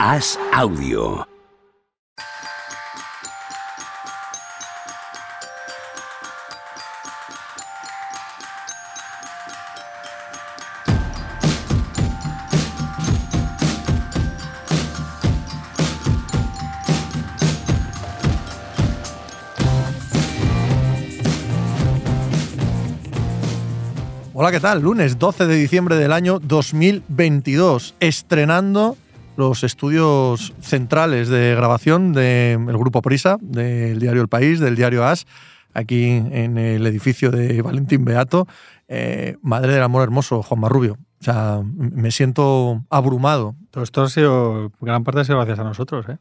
Haz audio. Hola, ¿qué tal? Lunes 12 de diciembre del año 2022, estrenando los estudios centrales de grabación del Grupo Prisa, del diario El País, del diario As, aquí en el edificio de Valentín Beato. Eh, madre del amor hermoso, Juan Marrubio. O sea, me siento abrumado. Todo esto ha sido, gran parte ha sido gracias a nosotros, ¿eh?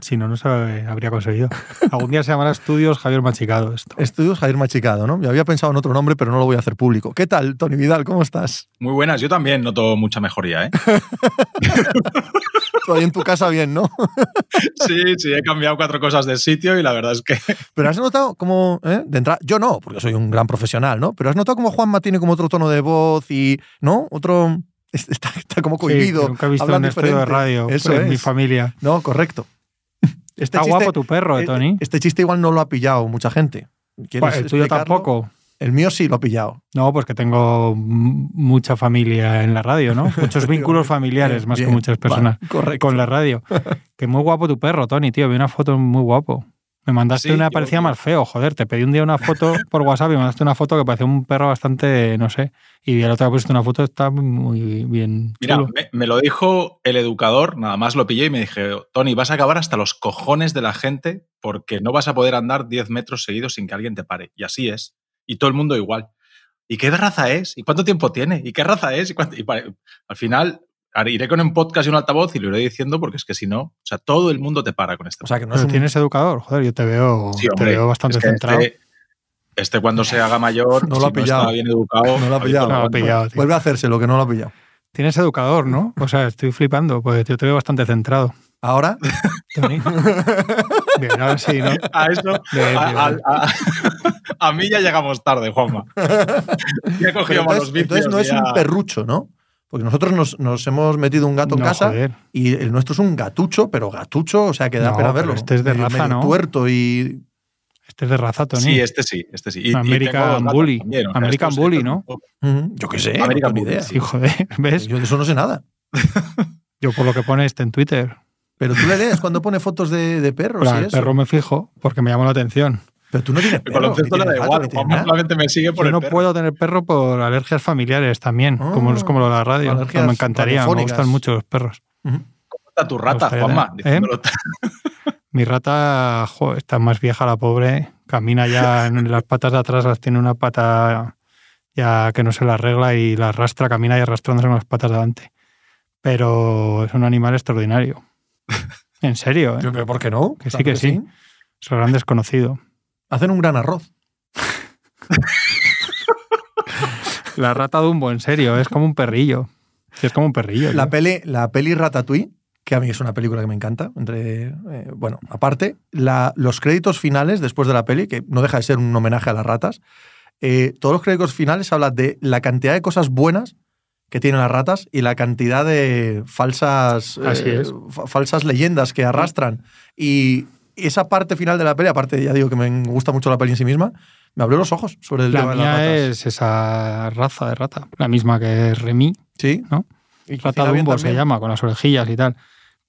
Si no, no se habría conseguido. Algún día se llamará Estudios Javier Machicado esto. Estudios Javier Machicado, ¿no? Yo había pensado en otro nombre, pero no lo voy a hacer público. ¿Qué tal, Tony Vidal? ¿Cómo estás? Muy buenas, yo también noto mucha mejoría, ¿eh? Todavía en tu casa bien, ¿no? sí, sí, he cambiado cuatro cosas de sitio y la verdad es que... Pero has notado como, ¿eh? de entrada, yo no, porque soy un gran profesional, ¿no? Pero has notado como Juanma tiene como otro tono de voz y, ¿no? Otro... Está, está como cohibido. Sí, nunca he visto un estudio de radio Eso en es. mi familia. No, correcto. Está guapo tu perro, eh, Tony. Este chiste igual no lo ha pillado mucha gente. ¿Quieres el tuyo tampoco. El mío sí lo ha pillado. No, pues que tengo mucha familia en la radio, ¿no? Muchos vínculos familiares, más Bien, que muchas personas, vale, correcto. con la radio. Que muy guapo tu perro, Tony, tío. Vi una foto muy guapo. Me mandaste Sí, una parecía más feo, joder. Te pedí un día una foto por WhatsApp y me mandaste una foto que parecía un perro bastante, no sé. Y el otro día pusiste una foto, está muy bien. Mira, me, me lo dijo el educador, nada más lo pillé y me dije, Tony, vas a acabar hasta los cojones de la gente porque no vas a poder andar 10 metros seguidos sin que alguien te pare. Y así es. Y todo el mundo igual. ¿Y qué raza es? ¿Y cuánto tiempo tiene? ¿Y qué raza es? ¿Y cuánto- y pa- al final iré con un podcast y un altavoz y lo iré diciendo porque es que si no, o sea, todo el mundo te para con esto. O sea, que no un... tienes educador, joder, yo te veo, Sí, te veo bastante es que centrado. Este, este cuando se haga mayor, No lo si ha pillado. está bien educado, No lo ha pillado. No lo ha pillado. Vuelve a hacerse lo que no lo ha pillado. Tienes educador, ¿no? O sea, estoy flipando, pues yo te veo bastante centrado. Ahora. Bien, ahora sí, ¿no? A eso, Bien, a, bien. a- a- a mí ya llegamos tarde, Juanma. Ya he cogido malos entonces, vicios. entonces no es un perrucho, ¿no? Porque nosotros nos, nos hemos metido un gato en No, casa joder. y el nuestro es un gatucho, pero gatucho, o sea, que da No, pena verlo. este es de raza, medio ¿no? tuerto y... Este es de raza, Tony. Sí, este sí, este sí. Y- y American gatos Bully. también, o sea, American estos- Bully, ¿no? Yo qué sé, no American Bully, idea. Sí, joder, ¿ves? Yo de eso no sé nada. Yo por lo que pone este en Twitter. Pero tú le lees cuando pone fotos de, de perros Claro, y el eso. perro me fijo porque me llamó la atención. Pero tú no tienes El perro. ni baloncesto le da igual. nada. solamente me sigue por Yo el no perro. puedo tener perro por alergias familiares también, Ah, como es como lo de la radio. alergias me encantaría, me gustan mucho los perros. ¿Cómo está tu rata, Juanma? ¿eh? Mi rata jo, está más vieja, la pobre. Camina ya en las patas de atrás, las tiene una pata ya que no se la arregla y la arrastra, camina y arrastrándose con las patas de adelante. Pero es un animal extraordinario. En serio, ¿eh? Yo, pero ¿por qué no? Que sí, que sí. es un gran desconocido. Hacen un gran arroz. La rata Dumbo, en serio, es como un perrillo. Es como un perrillo. La tío. peli, la peli Ratatouille, que a mí es una película que me encanta. Entre, eh, bueno, aparte, la- los créditos finales después de la peli, que no deja de ser un homenaje a las ratas, eh, todos los créditos finales hablan de la cantidad de cosas buenas que tienen las ratas y la cantidad de falsas, Así eh, es. falsas leyendas que arrastran. Y esa parte final de la peli, aparte, ya digo que me gusta mucho la peli en sí misma, me abrió los ojos sobre el La tema de las ratas. es esa raza de rata, la misma que es Remy, Sí. ¿no? Y Rata Dumbo se llama, con las orejillas y tal.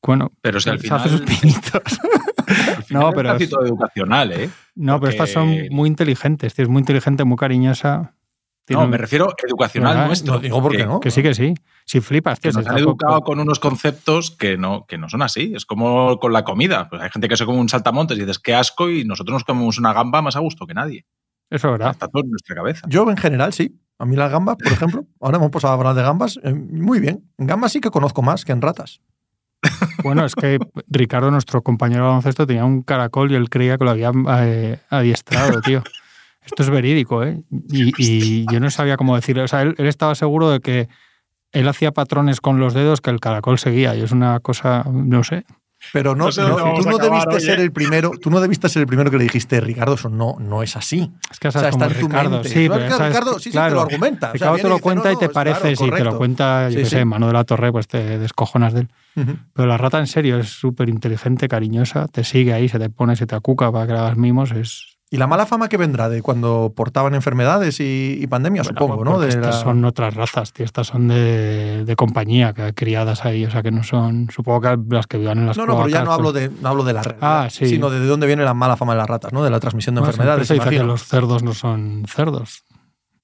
Bueno, Pero si al se final, hace sus pinitos. al final No, es pero es- educacional, ¿eh? No, pero estas son muy inteligentes, tío, es muy inteligente, muy cariñosa. Tiene No, un- me refiero educacional nuestro. No digo por qué que- no. Que sí, que sí. Si flipas, tío. que nos han educado con unos conceptos que no, que no son así. Es como con la comida. Pues hay gente que se come un saltamontes y dices qué asco y nosotros nos comemos una gamba más a gusto que nadie. Eso es verdad. Está todo en nuestra cabeza. Yo en general sí. A mí las gambas, por ejemplo, ahora hemos pasado a hablar de gambas, eh, muy bien. En gambas sí que conozco más que en ratas. Bueno, es que Ricardo, nuestro compañero de baloncesto, tenía un caracol y él creía que lo había eh, adiestrado, tío. Esto es verídico, ¿eh? Y, y yo no sabía cómo decirlo. O sea, él, él estaba seguro de que él hacía patrones con los dedos que el caracol seguía. Y es una cosa, no sé. Pero no, No sé no, tú no acabar debiste ser ¿eh? el primero, tú no debiste ser el primero que le dijiste, Ricardo, eso no, no es así. Es que O sea, está en tu Ricardo, mente. sí, pero es que sabes Ricardo que- sí, sí, claro, te lo argumenta. O sea, Ricardo viene te lo cuenta y te parece, claro, si te lo cuenta, yo Sí, qué sé. Mano de la Torre, pues te descojonas de él. Pero la rata en serio es súper inteligente, cariñosa, te sigue ahí, se te pone, se te acuca para que le hagas mimos, es... Y la mala fama que vendrá de cuando portaban enfermedades y, y pandemia, Bueno, supongo, ¿no? porque De estas la- son otras razas, tío, estas son de, de compañía, que criadas ahí, o sea que no son, supongo que las que vivan en las No, no, pero ya no hablo pues- de, no hablo de la Ah, sí. sino de, de dónde viene la mala fama de las ratas, ¿no? De la transmisión de enfermedades. se dice que los cerdos no son cerdos,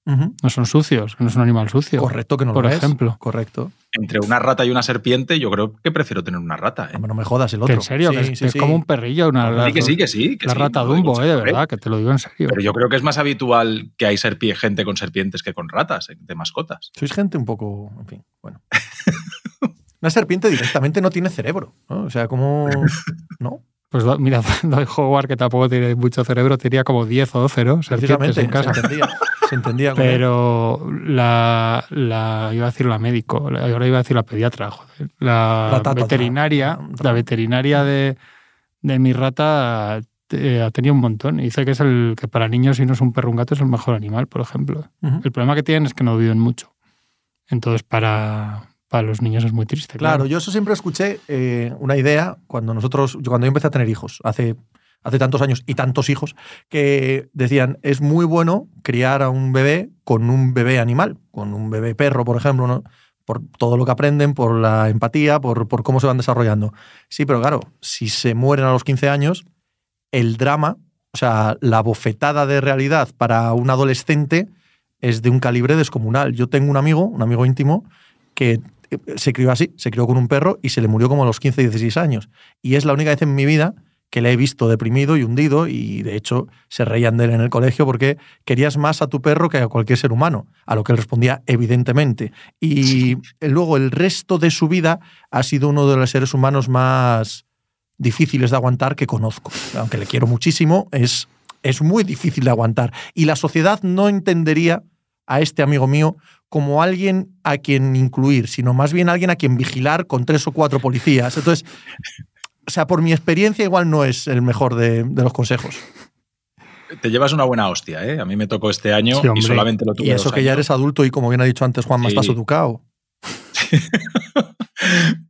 no son sucios, que no es un animal sucio. Correcto que no por lo es. ejemplo. Correcto. Entre una rata y una serpiente, yo creo que prefiero tener una rata. ¿eh? Hombre, No me jodas el otro. en serio, Sí, que es, sí, es sí. como un perrillo, una Sí, que sí, que sí. que la sí, rata Dumbo, eh, de siempre. verdad, que te lo digo en serio. Pero yo creo que es más habitual que hay serpie- gente con serpientes que con ratas, eh, de mascotas. Sois gente un poco. En fin, bueno. Una serpiente directamente no tiene cerebro, ¿no? O sea, como. ¿No? Pues mira, Howard, que tampoco tiene mucho cerebro, tenía como 10 o 12, ¿no? Serpientes en casa. Se. Se entendía con él. Pero la, la, iba a decir la médico, la- ahora iba a decir la pediatra, joder. La veterinaria, la veterinaria de, de mi rata eh, ha tenido un montón. Y Dice que es el que para niños, si no es un perro, un gato, es el mejor animal, por ejemplo. El problema que tienen es que no viven mucho. Entonces, para, para los niños es muy triste. Claro, yo eso siempre escuché eh, una idea cuando nosotros, yo cuando yo empecé a tener hijos, hace, hace tantos años y tantos hijos, que decían, es muy bueno criar a un bebé con un bebé animal, con un bebé perro, por ejemplo, ¿no? por todo lo que aprenden, por la empatía, por, por cómo se van desarrollando. Sí, pero claro, si se mueren a los 15 años, el drama, o sea, la bofetada de realidad para un adolescente es de un calibre descomunal. Yo tengo un amigo, un amigo íntimo, que eh, se crió así, se crió con un perro y se le murió como a los 15, 16 años. Y es la única vez en mi vida que le he visto deprimido y hundido y de hecho se reían de él en el colegio porque querías más a tu perro que a cualquier ser humano, a lo que él respondía evidentemente. Y luego el resto de su vida ha sido uno de los seres humanos más difíciles de aguantar que conozco. Aunque le quiero muchísimo, es, es muy difícil de aguantar. Y la sociedad no entendería a este amigo mío como alguien a quien incluir, sino más bien alguien a quien vigilar con tres o cuatro policías. Entonces, o sea, por mi experiencia igual no es el mejor de, de los consejos. Te llevas una buena hostia, ¿eh? A mí me tocó este año Sí, y solamente lo tuve Y eso dos que ya eres adulto y como bien ha dicho antes Juan, más Sí. estás educado.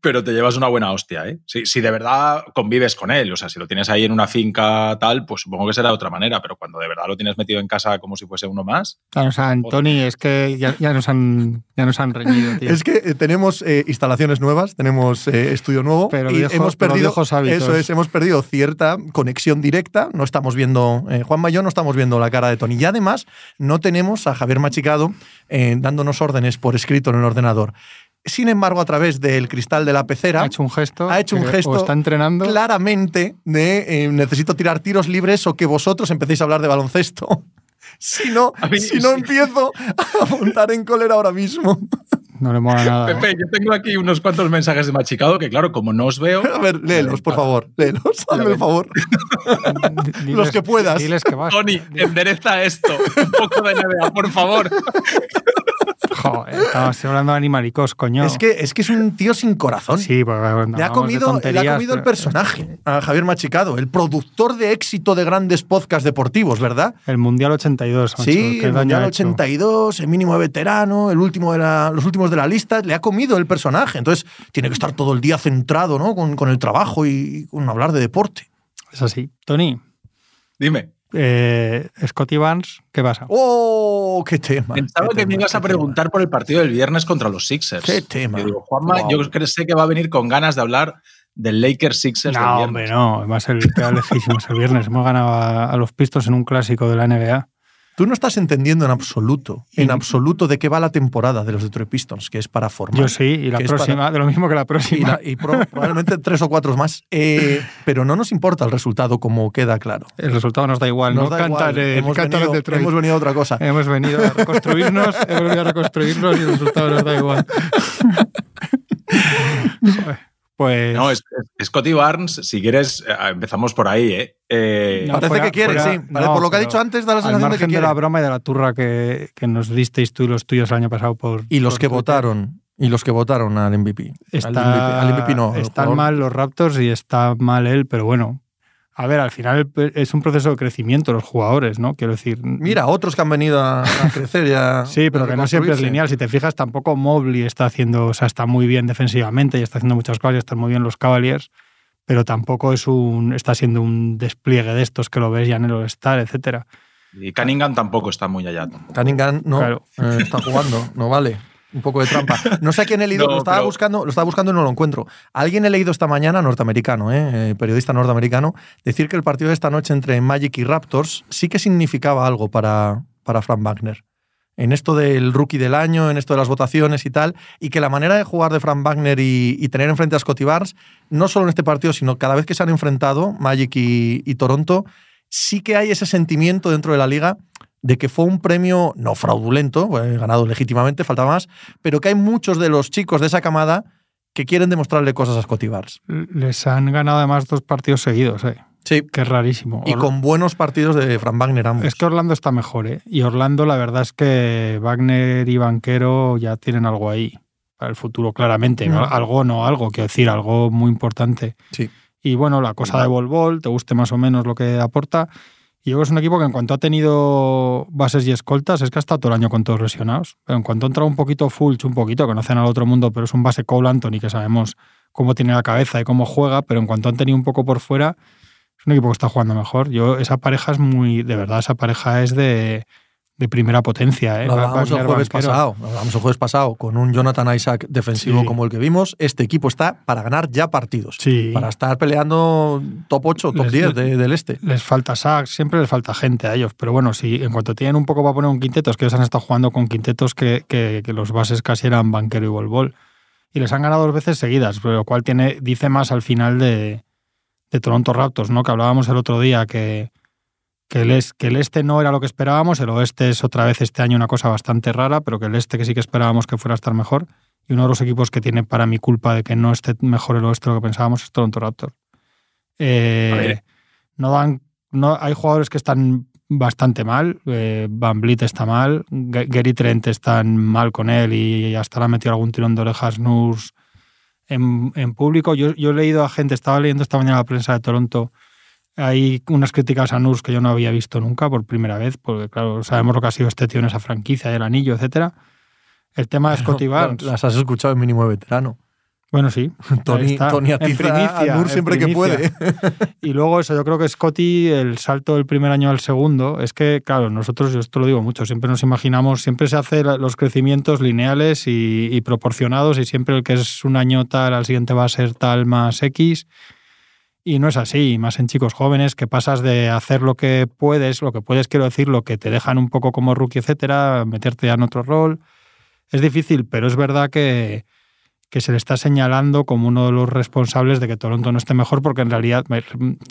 Pero te llevas una buena hostia, ¿eh? Si, si de verdad convives con él, o sea, si lo tienes ahí en una finca tal, pues supongo que será de otra manera, pero cuando de verdad lo tienes metido en casa como si fuese uno más, Claro, o sea, Antoni, es que ya, ya nos han, ya nos han reñido, tío. Es que eh, tenemos eh, instalaciones nuevas, tenemos eh, estudio nuevo Pero y viejo- hemos perdido eso es, hemos perdido cierta conexión directa. No estamos viendo eh, Juanma y yo no estamos viendo la cara de Tony y además no tenemos a Javier Machicado eh, dándonos órdenes por escrito en el ordenador. Sin embargo, a través del cristal de la pecera ha hecho un gesto. ha hecho un gesto O está entrenando. claramente de eh, necesito tirar tiros libres o que vosotros empecéis a hablar de baloncesto. Si no, mí si no sí. empiezo a montar en cólera ahora mismo. No le mola nada. ¿eh? Pepe, yo tengo aquí unos cuantos mensajes de machicado que, claro, como no os veo. A ver, léelos, por favor. Léelos, hazme el favor. Diles- Los que puedas. Diles que vas. Tony, endereza esto. Un poco de NBA, por favor. Joder, estamos hablando de animalicos, coño. Es que, es que es un tío sin corazón. Sí, porque cuando Le ha, comido, le ha comido el personaje a Javier Machicado, el productor de éxito de grandes podcasts deportivos, ¿verdad? El Mundial 82, macho, sí, el Mundial ha hecho. 82, el mínimo de veterano, el último de la- los últimos de la lista, le ha comido el personaje. Entonces tiene que estar todo el día centrado ¿no? con, con el trabajo y con hablar de deporte. Es así. Tony, Dime. Eh, Scotty Barnes, ¿qué pasa? ¡Oh, qué tema! Pensaba qué que me ibas a preguntar por el partido del viernes contra los Sixers. Qué tema. Yo digo, Juanma, Wow. yo creo- sé que va a venir con ganas de hablar del Lakers Sixers del No, viernes. hombre, no. Va a ser lejísimos el viernes. Hemos ganado a, a los Pistons en un clásico de la NBA. Tú no estás entendiendo en absoluto, en absoluto de qué va la temporada de los Detroit Pistons, que es para formar. Yo sí, y la próxima, para- de lo mismo que la Y, próxima. la- y pro- probablemente tres o cuatro más. Eh, pero no nos importa el resultado, como queda claro. El resultado nos da igual, Nos ¿no? da Cantan, igual. hemos, venido, Detroit. hemos venido a otra cosa. Hemos venido a reconstruirnos, hemos venido a reconstruirnos y el resultado nos da igual. Pues No, es, es- Scotty Barnes, si quieres, eh, empezamos por ahí, ¿eh? Eh, No, Parece fuera- que quiere, fuera- sí. Vale, no, por lo que ha dicho antes, da la al sensación de que de, quiere. la broma y de la turra que, que nos disteis tú y los tuyos el año pasado por y los por que Twitter, votaron y los que votaron al MVP. Está, al MVP, al MVP no. están mal los Raptors y está mal él, pero bueno. A ver, al final es un proceso de crecimiento los jugadores, ¿no? Quiero decir. Mira, otros que han venido a, a crecer ya. Sí, pero que no siempre es lineal. Si te fijas, tampoco Mobley está haciendo, o sea, está muy bien defensivamente y está haciendo muchas cosas y están muy bien los Cavaliers, pero tampoco es un, está siendo un despliegue de estos que lo ves ya en el All-Star, etcétera. Y Cunningham tampoco está muy allá. tampoco. Cunningham no Claro. eh, está jugando, no vale. Un poco de trampa. No sé a quién he leído, No, lo, estaba pero- buscando, lo estaba buscando y no lo encuentro. Alguien he leído esta mañana, norteamericano, eh, eh, periodista norteamericano, decir que el partido de esta noche entre Magic y Raptors sí que significaba algo para, para Frank Wagner. En esto del rookie del año, en esto de las votaciones y tal, y que la manera de jugar de Frank Wagner y, y tener enfrente a Scotty Barnes, no solo en este partido, sino cada vez que se han enfrentado, Magic y, y Toronto, sí que hay ese sentimiento dentro de la liga de que fue un premio no fraudulento, ganado legítimamente, falta más, pero que hay muchos de los chicos de esa camada que quieren demostrarle cosas a Scotty Barnes. Les han ganado además dos partidos seguidos, ¿eh? Sí. que es rarísimo. Y Or- con buenos partidos de Frank Wagner ambos. Es que Orlando está mejor, ¿eh? Y Orlando, la verdad es que Wagner y Banquero ya tienen algo ahí para el futuro, claramente. Mm. Algo, no algo, quiero decir, algo muy importante. Sí. Y bueno, la cosa de Bol, te guste más o menos lo que aporta. Y yo creo que es un equipo que en cuanto ha tenido bases y escoltas, es que ha estado todo el año con todos lesionados. Pero en cuanto ha entrado un poquito Fulch, un poquito, conocen al otro mundo, pero es un base Cole Anthony que sabemos cómo tiene la cabeza y cómo juega, pero en cuanto han tenido un poco por fuera, es un equipo que está jugando mejor. Yo, esa pareja es muy, de verdad, esa pareja es de, de primera potencia. ¿eh? Lo hablábamos el jueves pasado. Lo hablábamos el jueves pasado con un Jonathan Isaac defensivo Sí. como el que vimos. Este equipo está para ganar ya partidos. Sí. Para estar peleando top 8, top Les- 10 de- del este. Les falta sacks, siempre les falta gente a ellos. Pero bueno, si en cuanto tienen un poco para poner un quinteto, es que ellos han estado jugando con quintetos que, que- que los bases casi eran banquero y bol Y les han ganado dos veces seguidas, lo cual tiene, dice más al final de, de Toronto Raptors, ¿no? Que hablábamos el otro día que, que, el es- que el este no era lo que esperábamos, el oeste es otra vez este año una cosa bastante rara, pero que el este que sí que esperábamos que fuera a estar mejor. Y uno de los equipos que tiene para mi culpa de que no esté mejor el oeste de lo que pensábamos es Toronto Raptors. Eh, no dan, no, hay jugadores que están bastante mal. eh, Van Vliet está mal. G- Gary Trent están mal con él y hasta le ha metido algún tirón de orejas Nurse en, en público. Yo, yo he leído a gente, estaba leyendo esta mañana la prensa de Toronto. Hay unas críticas a Nurse que yo no había visto nunca por primera vez, porque claro, sabemos lo que ha sido este tío en esa franquicia, el anillo, etcétera. El tema de Scotty Barnes. Las has escuchado en mínimo veterano. Bueno, sí. Tony. Tony atiza primicia, a Nur siempre que puede. Y luego eso, yo creo que Scotty, el salto del primer año al segundo, es que, claro, nosotros, yo esto lo digo mucho, siempre nos imaginamos, siempre se hace la- los crecimientos lineales y, y proporcionados y siempre el que es un año tal, al siguiente va a ser tal más X. Y no es así, más en chicos jóvenes, que pasas de hacer lo que puedes, lo que puedes quiero decir, lo que te dejan un poco como rookie, etcétera, meterte en otro rol. Es difícil, pero es verdad que, que se le está señalando como uno de los responsables de que Toronto no esté mejor, porque en realidad,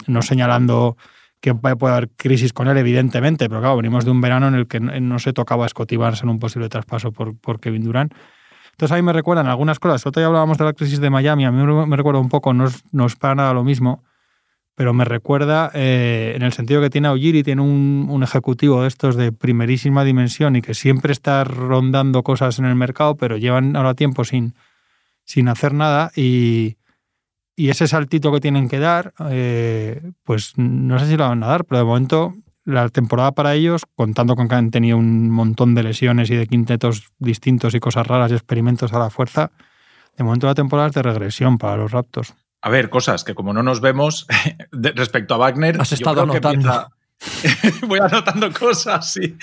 no señalando que puede haber crisis con él, evidentemente, pero claro, venimos de un verano en el que no se tocaba Barnes en un posible traspaso por, por Kevin Durant. Entonces a mí me recuerdan algunas cosas. Otro día hablábamos de la crisis de Miami, a mí me recuerda un poco, no es, para nada lo mismo, pero me recuerda eh, en el sentido que tiene Ojiri, tiene un, un ejecutivo de estos de primerísima dimensión y que siempre está rondando cosas en el mercado, pero llevan ahora tiempo sin, sin hacer nada y, y ese saltito que tienen que dar, eh, pues no sé si lo van a dar, pero de momento la temporada para ellos, contando con que han tenido un montón de lesiones y de quintetos distintos y cosas raras y experimentos a la fuerza, de momento la temporada es de regresión para los Raptors. A ver, cosas que como no nos vemos, respecto a Wagner. Has yo estado creo que anotando. Voy anotando cosas, sí.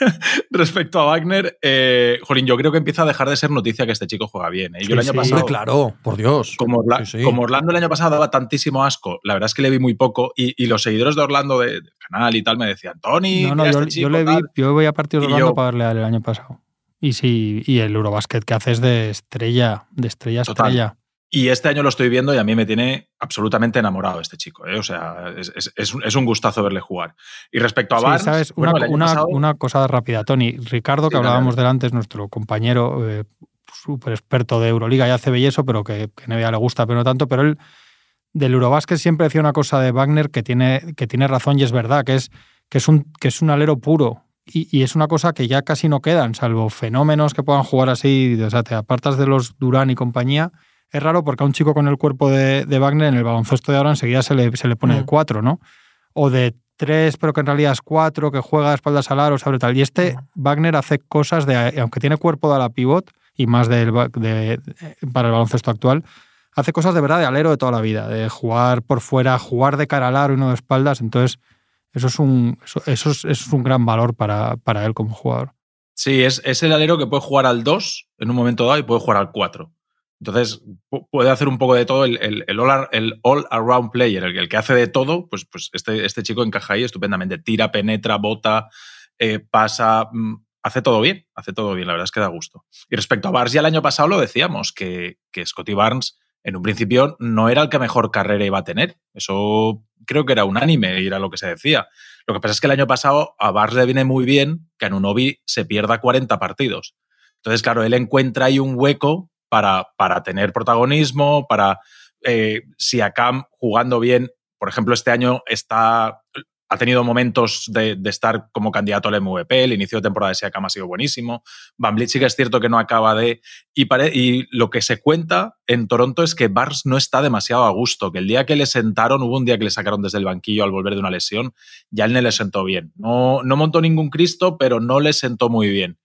respecto a Wagner, eh, Jolín, yo creo que empieza a dejar de ser noticia que este chico juega bien. ¿eh? Yo Sí, el año sí. pasado. Claro, por Dios. Como, Orla- Sí, sí. como Orlando el año pasado daba tantísimo asco, la verdad es que le vi muy poco y, y los seguidores de Orlando de- del canal y tal me decían, Tony, No, no, mira yo, este chico, yo le vi, tal". yo voy a partidos de Orlando yo- para verle al el año pasado. Y sí, y el Eurobasket que hace es de estrella, de estrella a Total. estrella. Y este año lo estoy viendo y a mí me tiene absolutamente enamorado este chico. ¿eh? O sea, es, es- es un- es gustazo verle jugar. Y respecto a Sí, Barnes, ¿sabes? bueno, una, una- pasado- una cosa rápida, Tony. Ricardo, que Sí, hablábamos del antes, nuestro compañero, eh, súper experto de Euroliga, ya hace bellezo, pero que, que NBA le gusta, pero no tanto. Pero él, del Eurobásquet, siempre decía una cosa de Wagner que tiene, que tiene razón y es verdad, que es, que es, un, que es un alero puro, y, es una cosa que ya casi no quedan, salvo fenómenos que puedan jugar así, o sea, te apartas de los Durán y compañía. Es raro porque a un chico con el cuerpo de, Wagner en el baloncesto de ahora enseguida se le, se le pone de mm. cuatro, ¿no? O de tres, pero que en realidad es cuatro, que juega a espaldas al aro, sobre tal. Y este mm. Wagner hace cosas de, aunque tiene cuerpo de la pivot y más de, para el baloncesto actual, hace cosas de verdad de alero de toda la vida, de jugar por fuera, jugar de cara al aro y no de espaldas. Entonces, eso es un, eso, es, un gran valor para, para, él como jugador. Sí, es, es, el alero que puede jugar al 2 en un momento dado y puede jugar al 4. Entonces, puede hacer un poco de todo el, el, all, around player, el, que hace de todo, pues, pues este, este chico encaja ahí estupendamente. Tira, penetra, bota, eh, pasa, mm, hace todo bien, hace todo bien, la verdad es que da gusto. Y respecto a Barnes, ya el año pasado lo decíamos, que, que Scotty Barnes en un principio no era el que mejor carrera iba a tener. Eso creo que era unánime era lo que se decía. Lo que pasa es que el año pasado a Barnes le viene muy bien que en un se pierda 40 partidos. Entonces, claro, él encuentra ahí un hueco para, para tener protagonismo, para eh, si a Cam jugando bien, por ejemplo, este año está ha tenido momentos de, estar como candidato al MVP, el inicio de temporada de Siakam ha sido buenísimo, Van Vliet sí que es cierto que no acaba de... Y, y, lo que se cuenta en Toronto es que Barnes no está demasiado a gusto, que el día que le sentaron, hubo un día que le sacaron desde el banquillo al volver de una lesión, ya él no le sentó bien. No, no montó ningún Cristo, pero no le sentó muy bien.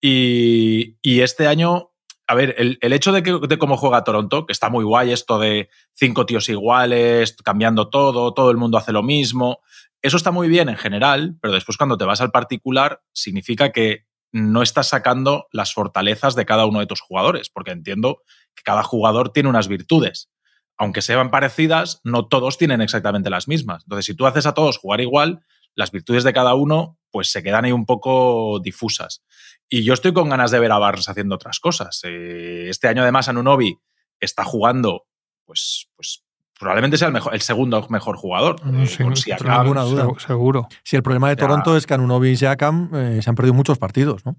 Y, y este año a ver, el, hecho de, que, de cómo juega Toronto, que está muy guay esto de cinco tíos iguales, cambiando todo, todo el mundo hace lo mismo, eso está muy bien en general, pero después cuando te vas al particular significa que no estás sacando las fortalezas de cada uno de tus jugadores, porque entiendo que cada jugador tiene unas virtudes. Aunque sean parecidas, no todos tienen exactamente las mismas. Entonces, si tú haces a todos jugar igual, las virtudes de cada uno pues se quedan ahí un poco difusas. Y yo estoy con ganas de ver a Barnes haciendo otras cosas. Eh, este año además Anunobi está jugando pues, pues probablemente sea el, mejor, el segundo mejor jugador. No, sí, ninguna duda. Seguro. Si el problema de Toronto es que Anunobi y Siakam eh, se han perdido muchos partidos, ¿no?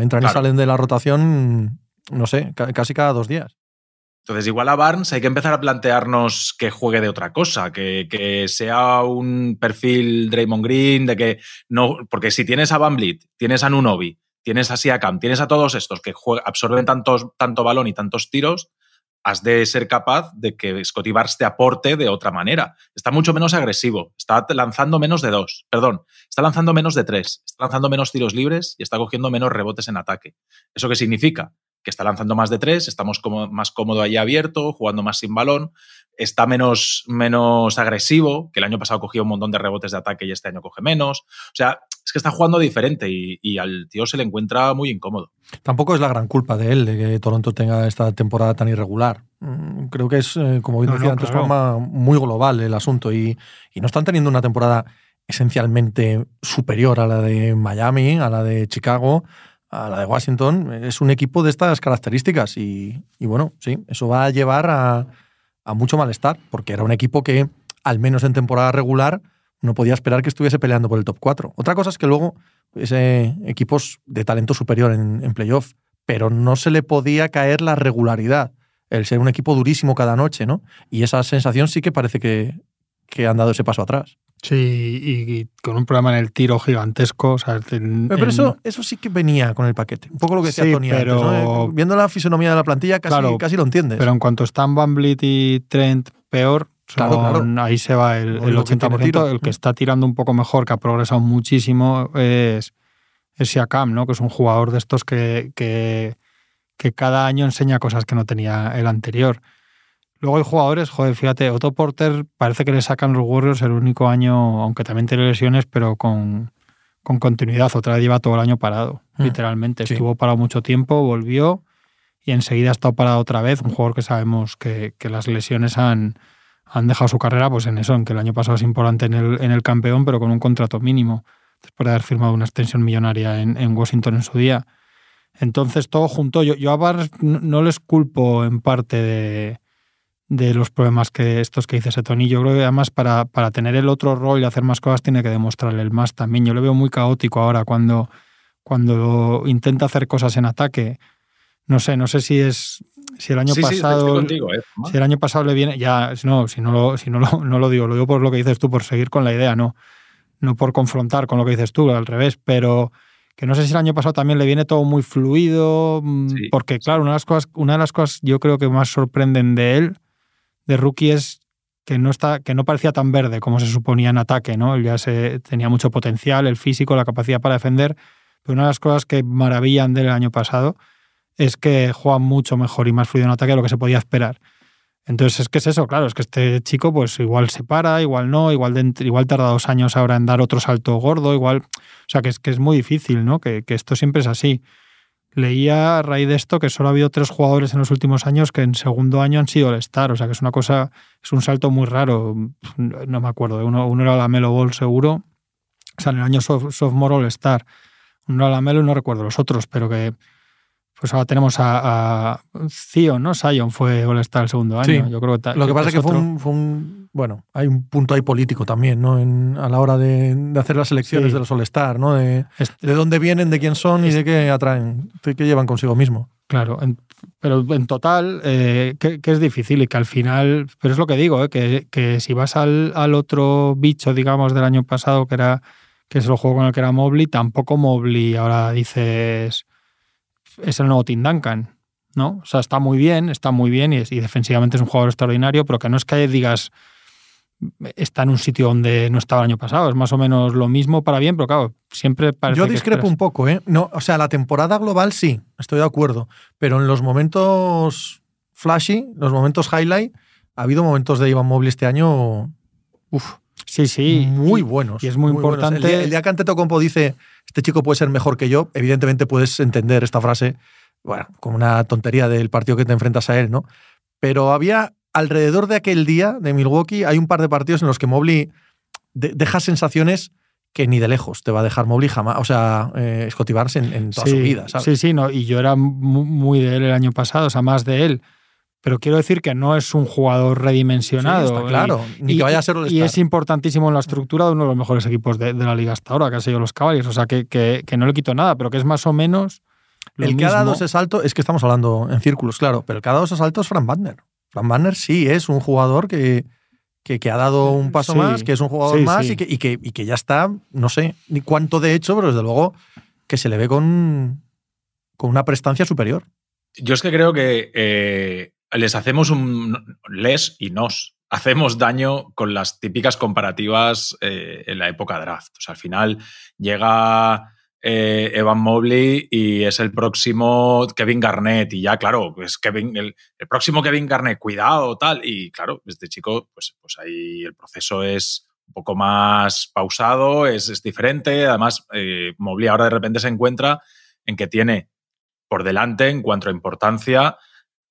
entran y salen de la rotación, no sé, casi cada dos días. Entonces, igual a Barnes hay que empezar a plantearnos que juegue de otra cosa, que, que, sea un perfil Draymond Green, de que no. Porque si tienes a Van Vliet, tienes a Nunobi, tienes a Siakam, tienes a todos estos que absorben tanto balón y tantos tiros, has de ser capaz de que Scotty te aporte de otra manera. Está mucho menos agresivo, está lanzando menos de dos, perdón, está lanzando menos de tres, está lanzando menos tiros libres y está cogiendo menos rebotes en ataque. ¿Eso qué significa? Que está lanzando más de tres, estamos como más cómodo ahí abierto, jugando más sin balón, está menos, menos agresivo, que el año pasado cogía un montón de rebotes de ataque y este año coge menos. O sea, es que está jugando diferente y, al tío se le encuentra muy incómodo. Tampoco es la gran culpa de él, de que Toronto tenga esta temporada tan irregular. Mm, creo que es, eh, como bien decía antes, muy global el asunto y, no están teniendo una temporada esencialmente superior a la de Miami, a la de Chicago, a la de Washington. Es un equipo de estas características y, bueno, sí, eso va a llevar a, a mucho malestar, porque era un equipo que, al menos en temporada regular, no podía esperar que estuviese peleando por el top 4. Otra cosa es que luego ese equipos de talento superior en, playoff, pero no se le podía caer la regularidad, el ser un equipo durísimo cada noche, ¿no? Y esa sensación sí que parece que, que han dado ese paso atrás. Sí, y, con un problema en el tiro gigantesco. pero, eso, eso sí que venía con el paquete. Un poco lo que decía Tony pero... Viendo la fisonomía de la plantilla, casi, casi lo entiendes. Pero en cuanto están Van y Trent peor, Ahí se va el, 80%. El que está tirando un poco mejor, que ha progresado muchísimo, es, es Siakam, ¿no? que es un jugador de estos que, que, cada año enseña cosas que no tenía el anterior. Luego hay jugadores, joder, fíjate, Otto Porter parece que le sacan los Warriors el único año, aunque también tiene lesiones, pero con, con continuidad. Otra vez lleva todo el año parado, mm. literalmente. Estuvo parado mucho tiempo, volvió y enseguida ha estado parado otra vez. Un jugador que sabemos que, que las lesiones han, han dejado su carrera pues en eso, en que el año pasado es importante en el, en el campeón, pero con un contrato mínimo, después de haber firmado una extensión millonaria en, Washington en su día. Entonces, todo junto. Yo, yo a Barnes no les culpo en parte de, de los problemas que estos que dice ese Tony. Yo creo que además para, para tener el otro rol y hacer más cosas tiene que demostrarle el más también. Yo le veo muy caótico ahora cuando, cuando intenta hacer cosas en ataque. No sé, no sé si es si el año pasado ¿eh? si el año pasado le viene ya no si no lo, si no lo, no lo digo lo digo por lo que dices tú por seguir con la idea no no por confrontar con lo que dices tú, al revés, pero que no sé si el año pasado también le viene todo muy fluido, mm, porque claro, una de las cosas, una de las cosas yo creo que más sorprenden de él, de rookie, es que no está, que no parecía tan verde como se suponía en ataque, ¿no? Él ya se, tenía mucho potencial, el físico, la capacidad para defender, pero una de las cosas que maravillan del año pasado es que juega mucho mejor y más fluido en ataque de lo que se podía esperar. Entonces, es que es eso, claro, es que este chico, pues igual se para, igual no, igual, igual tarda dos años ahora en dar otro salto gordo, igual. O sea, que es, que es muy difícil, ¿no? Que, que esto siempre es así. Leía a raíz de esto que solo ha habido tres jugadores en los últimos años que en segundo año han sido el star o sea que es una cosa, es un salto muy raro. No me acuerdo, uno, uno era la Melo Ball seguro, o sea, en el año sophomore All-Star. Uno era la Melo y no recuerdo los otros, pero que pues ahora tenemos a, a ¿no? Sion fue All-Star el segundo año. Yo creo que Lo que pasa es que fue un, Bueno, hay un punto ahí político también, ¿no? a la hora de, hacer las elecciones de los All-Star, ¿no? De, este de, dónde vienen, de quién son y de qué atraen, de qué llevan consigo mismo. Claro, pero en total, eh, que, es difícil y que al final. Pero es lo que digo, ¿eh? que, que, si vas al, al otro bicho, digamos, del año pasado, que era que es el juego con el que era Mobley, tampoco Mobley ahora dices es el nuevo Tim Duncan, ¿no? O sea, está muy bien, está muy bien y, defensivamente es un jugador extraordinario, pero que no es que digas está en un sitio donde no estaba el año pasado. Es más o menos lo mismo para bien, pero claro, siempre parece. Yo discrepo un poco, ¿eh? No, o sea, la temporada global sí, estoy de acuerdo. Pero en los momentos flashy, los momentos highlight, ha habido momentos de Ivan Mobley este año. Uf. Sí, sí. Muy buenos. Y es muy, importante. El día, el día, que Antetokounmpo dice este chico puede ser mejor que yo, evidentemente puedes entender esta frase, bueno, como una tontería del partido que te enfrentas a él, ¿no? Pero había alrededor de aquel día de Milwaukee, hay un par de partidos en los que Mobley deja sensaciones que ni de lejos te va a dejar Mobley jamás, o sea, eh, Scotty Barnes en, toda su vida, ¿sabes? Sí, sí, no, y yo era muy de él el año pasado, o sea, más de él pero quiero decir que no es un jugador redimensionado. claro, ni que vaya a ser Y es importantísimo en la estructura de uno de los mejores equipos de, la liga hasta ahora, que ha sido los Cavaliers. O sea, que, que, no le quito nada, pero que es más o menos. el que ha dado ese salto, es que estamos hablando en círculos, claro, pero el que ha dado ese salto es Frank Wagner. Frank Wagner sí es un jugador que, que, ha dado un paso más, que es un jugador más y que, y, que, y que ya está, no sé ni cuánto de hecho, pero desde luego que se le ve con, con una prestancia superior. Yo es que creo que eh, les hacemos un. les y nos hacemos daño con las típicas comparativas eh, en la época draft. Al final llega eh, Evan Mobley y es el próximo Kevin Garnett. Y ya, claro, es Kevin, el, próximo Kevin Garnett, cuidado, tal. Y claro, este chico, pues, pues ahí el proceso es un poco más pausado, es, diferente. Además, eh, Mobley ahora de repente se encuentra en que tiene por delante, en cuanto a importancia,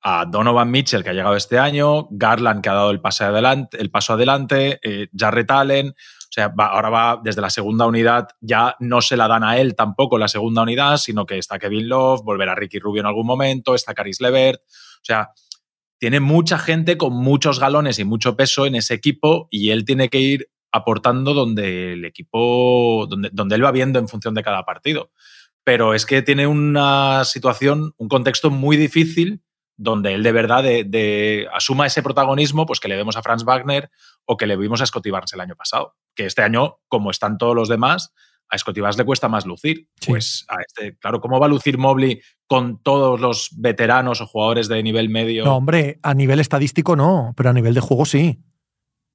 a Donovan Mitchell, que ha llegado este año, Garland, que ha dado el, paso adelante, el paso adelante eh, Jarrett Allen. O sea, ahora va desde la segunda unidad, ya no se la dan a él tampoco la segunda unidad, sino que está Kevin Love, volverá Ricky Rubio en algún momento, está Caris Levert. O sea, tiene mucha gente con muchos galones y mucho peso en ese equipo y él tiene que ir aportando donde el equipo, donde, donde él va viendo en función de cada partido. Pero es que tiene una situación, un contexto muy difícil donde él de verdad de, asuma ese protagonismo, pues que le vemos a Franz Wagner o que le vimos a Scotty Barnes el año pasado. Que este año, como están todos los demás, a Scotty Barnes le cuesta más lucir. Pues a este, claro, ¿cómo va a lucir Mobley con todos los veteranos o jugadores de nivel medio? No, hombre, a nivel estadístico no, pero a nivel de juego sí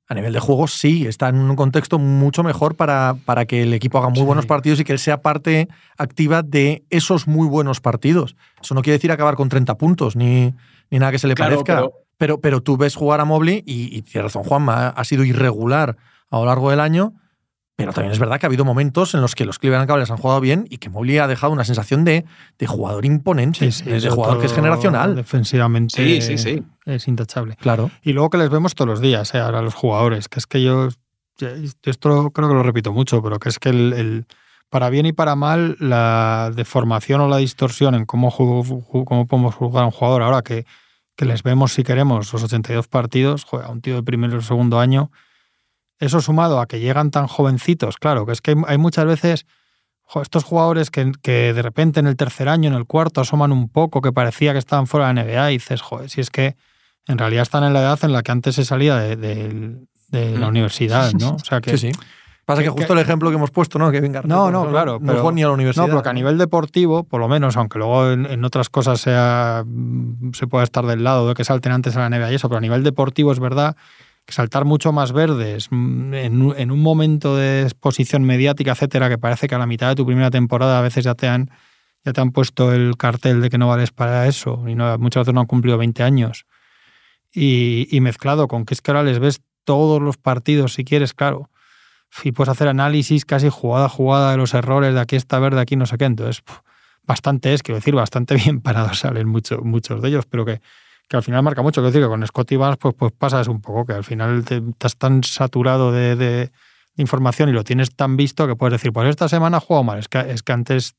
a nivel de juego sí, está en un contexto mucho mejor para, para que el equipo haga muy buenos partidos y que él sea parte activa de esos muy buenos partidos. Eso no quiere decir acabar con 30 puntos ni, ni nada que se le parezca. Pero... pero... tú ves jugar a Mobley y, y tienes razón, Juanma, ha sido irregular a lo largo del año pero también es verdad que ha habido momentos en los que los Cleveland Cavaliers han jugado bien y que Mobley ha dejado una sensación de, de jugador imponente, de jugador que es generacional. Defensivamente sí, sí, sí. es intachable. Claro. Y luego que les vemos todos los días, eh, ahora los jugadores, que es que yo, esto creo que lo repito mucho, pero que es que el, para bien y para mal, la deformación o la distorsión en cómo, cómo podemos jugar a un jugador ahora que, que les vemos si queremos los 82 partidos, juega un tío de primero o segundo año eso sumado a que llegan tan jovencitos, claro, que es que hay muchas veces estos jugadores que, de repente en el tercer año, en el cuarto, asoman un poco, que parecía que estaban fuera de la NBA, y dices, joder, si es que en realidad están en la edad en la que antes se salía de, la mm. universidad, ¿no? O sea que, Pasa que, que- justo el ejemplo que hemos puesto, ¿no? Kevin Garnett. No, no, ejemplo, claro, No pero- ni a la universidad. No, porque a nivel deportivo, por lo menos, aunque luego en, en otras cosas sea, mm, se pueda estar del lado de que salten antes a la NBA y eso, pero a nivel deportivo es verdad que saltar mucho más verdes mm, en, en un momento de exposición mediática, etcétera, que parece que a la mitad de tu primera temporada a veces ya te han, ya te han puesto el cartel de que no vales para eso y no, muchas veces no han cumplido 20 años. Y, y mezclado con que es que ahora les ves todos los partidos, si quieres, claro y puedes hacer análisis casi jugada a jugada de los errores, de aquí está verde, aquí no sé qué. Entonces, bastante es, quiero decir, bastante bien parados salen muchos muchos de ellos, pero que, que al final marca mucho. Quiero decir que con Scotty Barnes pues, pues pasas un poco, que al final te, estás tan saturado de, de información y lo tienes tan visto que puedes decir, pues esta semana jugado mal. Es que, es que antes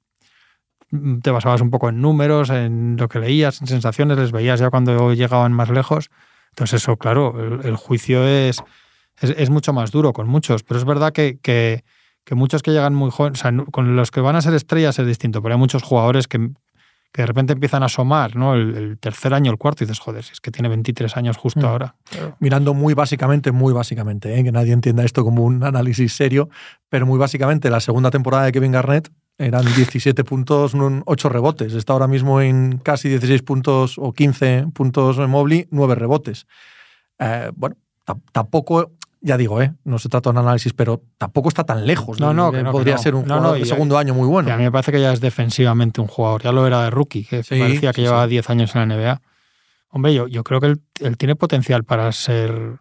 mm, te basabas un poco en números, en lo que leías, en sensaciones, les veías ya cuando llegaban más lejos. Entonces eso, claro, el, juicio es, es, mucho más duro con muchos, pero es verdad que, que, que muchos que llegan muy jóvenes, o sea, con los que van a ser estrellas es distinto, pero hay muchos jugadores que, que de repente empiezan a asomar, ¿no? El, el tercer año, el cuarto, y dices, joder, si es que tiene 23 años justo Mm. ahora. Mirando muy básicamente, muy básicamente, ¿eh? que nadie entienda esto como un análisis serio, pero muy básicamente, la segunda temporada de Kevin Garnett eran 17 puntos, 8 rebotes. Está ahora mismo en casi 16 puntos o 15 puntos en Mobley, 9 rebotes. Eh, bueno, ta- tampoco, ya digo, ¿eh? no se trata de un análisis, pero tampoco está tan lejos. No, de- no, que no, que podría no. ser un jugador de segundo año muy bueno. A mí me parece que ya es defensivamente un jugador, ya lo era de rookie, que Sí, parecía que sí, llevaba sí. 10 años en la NBA. Hombre, yo, yo creo que él, él tiene potencial para ser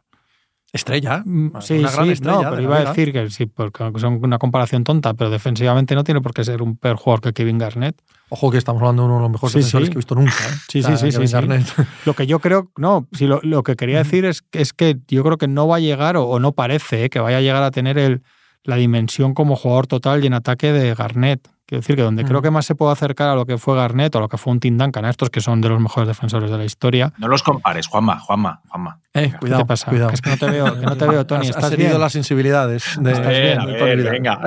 Estrella. Mm, una Sí, gran sí, estrella no, pero iba a decir que sí, porque son una comparación tonta, pero defensivamente no tiene por qué ser un peor jugador que Kevin Garnett. Ojo que estamos hablando de uno de los mejores Sí, defensores sí. que he visto nunca. ¿eh? Sí, sí, sí, Kevin sí. Garnett. Lo que yo creo, no, sí, lo, lo que quería decir es, que- es que yo creo que no va a llegar, o, o no parece, eh, que vaya a llegar a tener el, la dimensión como jugador total y en ataque de Garnett. Quiero decir que donde creo Ujú. que más se puede acercar a lo que fue Garnett o a lo que fue un Tim Duncan, a estos que son de los mejores defensores de la historia. No los compares, Juanma, Juanma, Juanma. Eh, ¿Qué cuidado, te pasa? cuidado. Que es que no te veo- que no te veo, Tony, Has- ¿estás has herido bien? las sensibilidades de, Estás bien, ver, venga.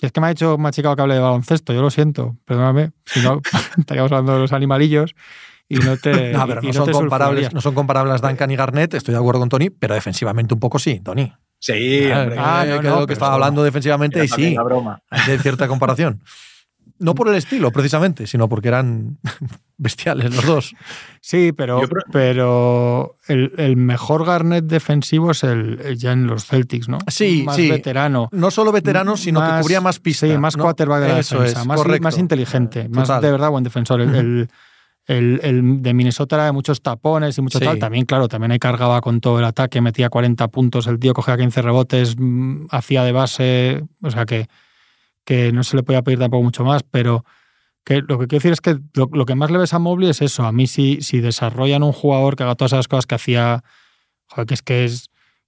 Y es que me ha dicho machicado que hable de baloncesto, yo lo siento, perdóname, si no estaríamos hablando de los animalillos y no te. No, pero y no, no son te comparables, no son comparables Duncan y Garnett, estoy de acuerdo con Tony, pero defensivamente un poco sí, Tony. Sí, hombre. Ah, Eh, no, que no, lo que pero estaba hablando defensivamente, y sí, una broma. hay cierta comparación. No por el estilo, precisamente, sino porque eran bestiales los dos. Sí, pero, creo- pero el, el mejor Garnett defensivo es el, el ya en los Celtics, ¿no? Sí, más sí. veterano. No solo veteranos, sino que cubría más pista. Sí, más ¿no? quarterback de la Eso defensa, es, más, correcto. más inteligente, más de verdad buen defensor. El, el, de Minnesota era de muchos tapones y mucho Sí. tal. También, claro, también ahí cargaba con todo el ataque, metía 40 puntos, el tío cogía 15 rebotes, mm, hacía de base, o sea que, que no se le podía pedir tampoco mucho más, pero que lo que quiero decir es que lo, lo que más le ves a Mobley es eso. A mí si, si desarrollan un jugador que haga todas esas cosas que hacía, joder, que es que es...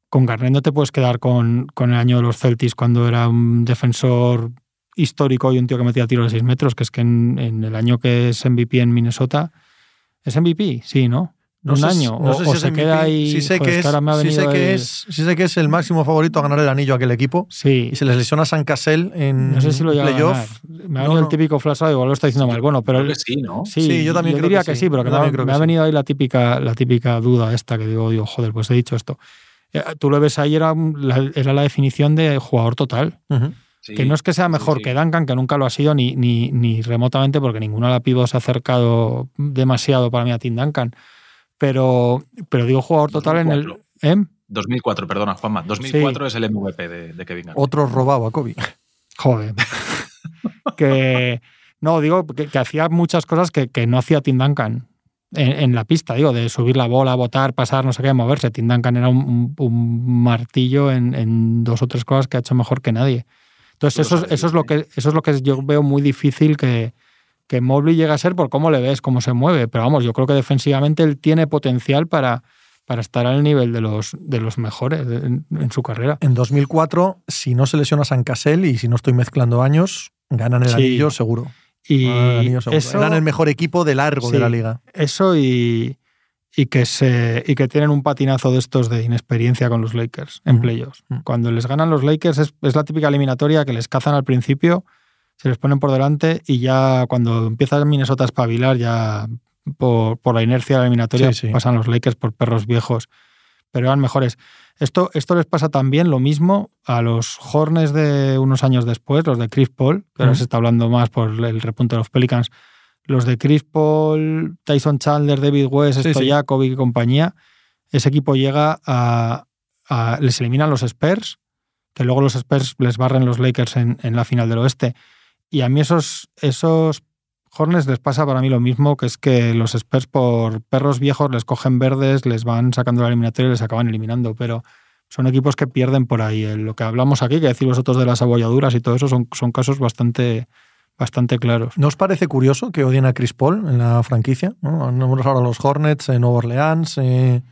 Con Garnett no te puedes quedar con, con el año de los Celtics cuando era un defensor histórico y un tío que metía tiros de 6 metros, que es que en, en el año que es MVP en Minnesota, ¿es MVP? Sí, ¿no? No un sé si- año. no o, sé si o se MVP. queda ahí... Sí sé, que es sí, sé que el- es, sí sé que es el máximo favorito a ganar el anillo a aquel equipo. Sí. Y se les lesiona a San Casel en No sé si lo llega a ganar. playoff. Me ha venido no. el típico flash igual lo está diciendo mal. Bueno, pero Creo el- que sí, ¿no? Sí, Sí, yo también creo diría que que sí. pero que me, ha- creo me que ha sí. venido ahí la típica, la típica duda esta que digo, digo, joder, pues he dicho esto. Eh, Tú lo ves ahí, era, la, era la definición de jugador total. Ujú. Sí. que no es que sea mejor sí. que Duncan, que nunca lo ha sido ni, ni, ni remotamente, porque ninguno de la pivot se ha acercado demasiado para mí a Tim Duncan. Pero, pero digo jugador total en el. 2004. ¿eh? 2004, perdona, Juanma. 2004 es el MVP de, de Kevin Garnett. Otro robado a Kobe. Joder. que. No, digo que, que hacía muchas cosas que, que no hacía Tim Duncan en, en la pista, digo, de subir la bola, botar, pasar, no sé qué, moverse. Tim Duncan era un, un- un martillo en, en dos o tres cosas que ha hecho mejor que nadie. Entonces, eso, es- sabes, eso, es lo que, eso es lo que yo veo muy difícil que, que Mobley llegue a ser por cómo le ves, cómo se mueve. Pero vamos, yo creo que defensivamente él tiene potencial para, para estar al nivel de los, de los mejores en, en su carrera. En 2004, si no se lesiona San Casel y si no estoy mezclando años, ganan el Sí. anillo seguro. Y Ganan el anillo seguro. eso, Eran el mejor equipo de largo Sí. de la liga. eso y, y que se y que tienen un patinazo de estos de inexperiencia con los Lakers en Ujú. playoffs. Ujú. Cuando les ganan los Lakers es, es la típica eliminatoria que les cazan al principio, se les ponen por delante y ya cuando empieza Minnesota a espabilar ya por, por la inercia de la eliminatoria Sí, sí. pasan los Lakers por perros viejos. pero eran mejores. Esto, esto les pasa también lo mismo a los Hornets de unos años después, los de Chris Paul, que ahora Ujú. se está hablando más por el repunte de los Pelicans. Los de Chris Paul, Tyson Chandler, David West, Sí, sí. Stojakovic y compañía. Ese equipo llega a, a- Les eliminan los Spurs, que luego los Spurs les barren los Lakers en, en la final del oeste. Y a mí esos, esos Hornets les pasa para mí lo mismo, que es que los Spurs por perros viejos les cogen verdes, les van sacando la eliminatoria y les acaban eliminando, pero son equipos que pierden por ahí. El- Lo que hablamos aquí, que decir vosotros de las abolladuras y todo eso, son, son casos bastante, bastante claros. ¿No os parece curioso que odien a Chris Paul en la franquicia? ¿no? Tenemos ahora los Hornets en Nueva Orleans. eh,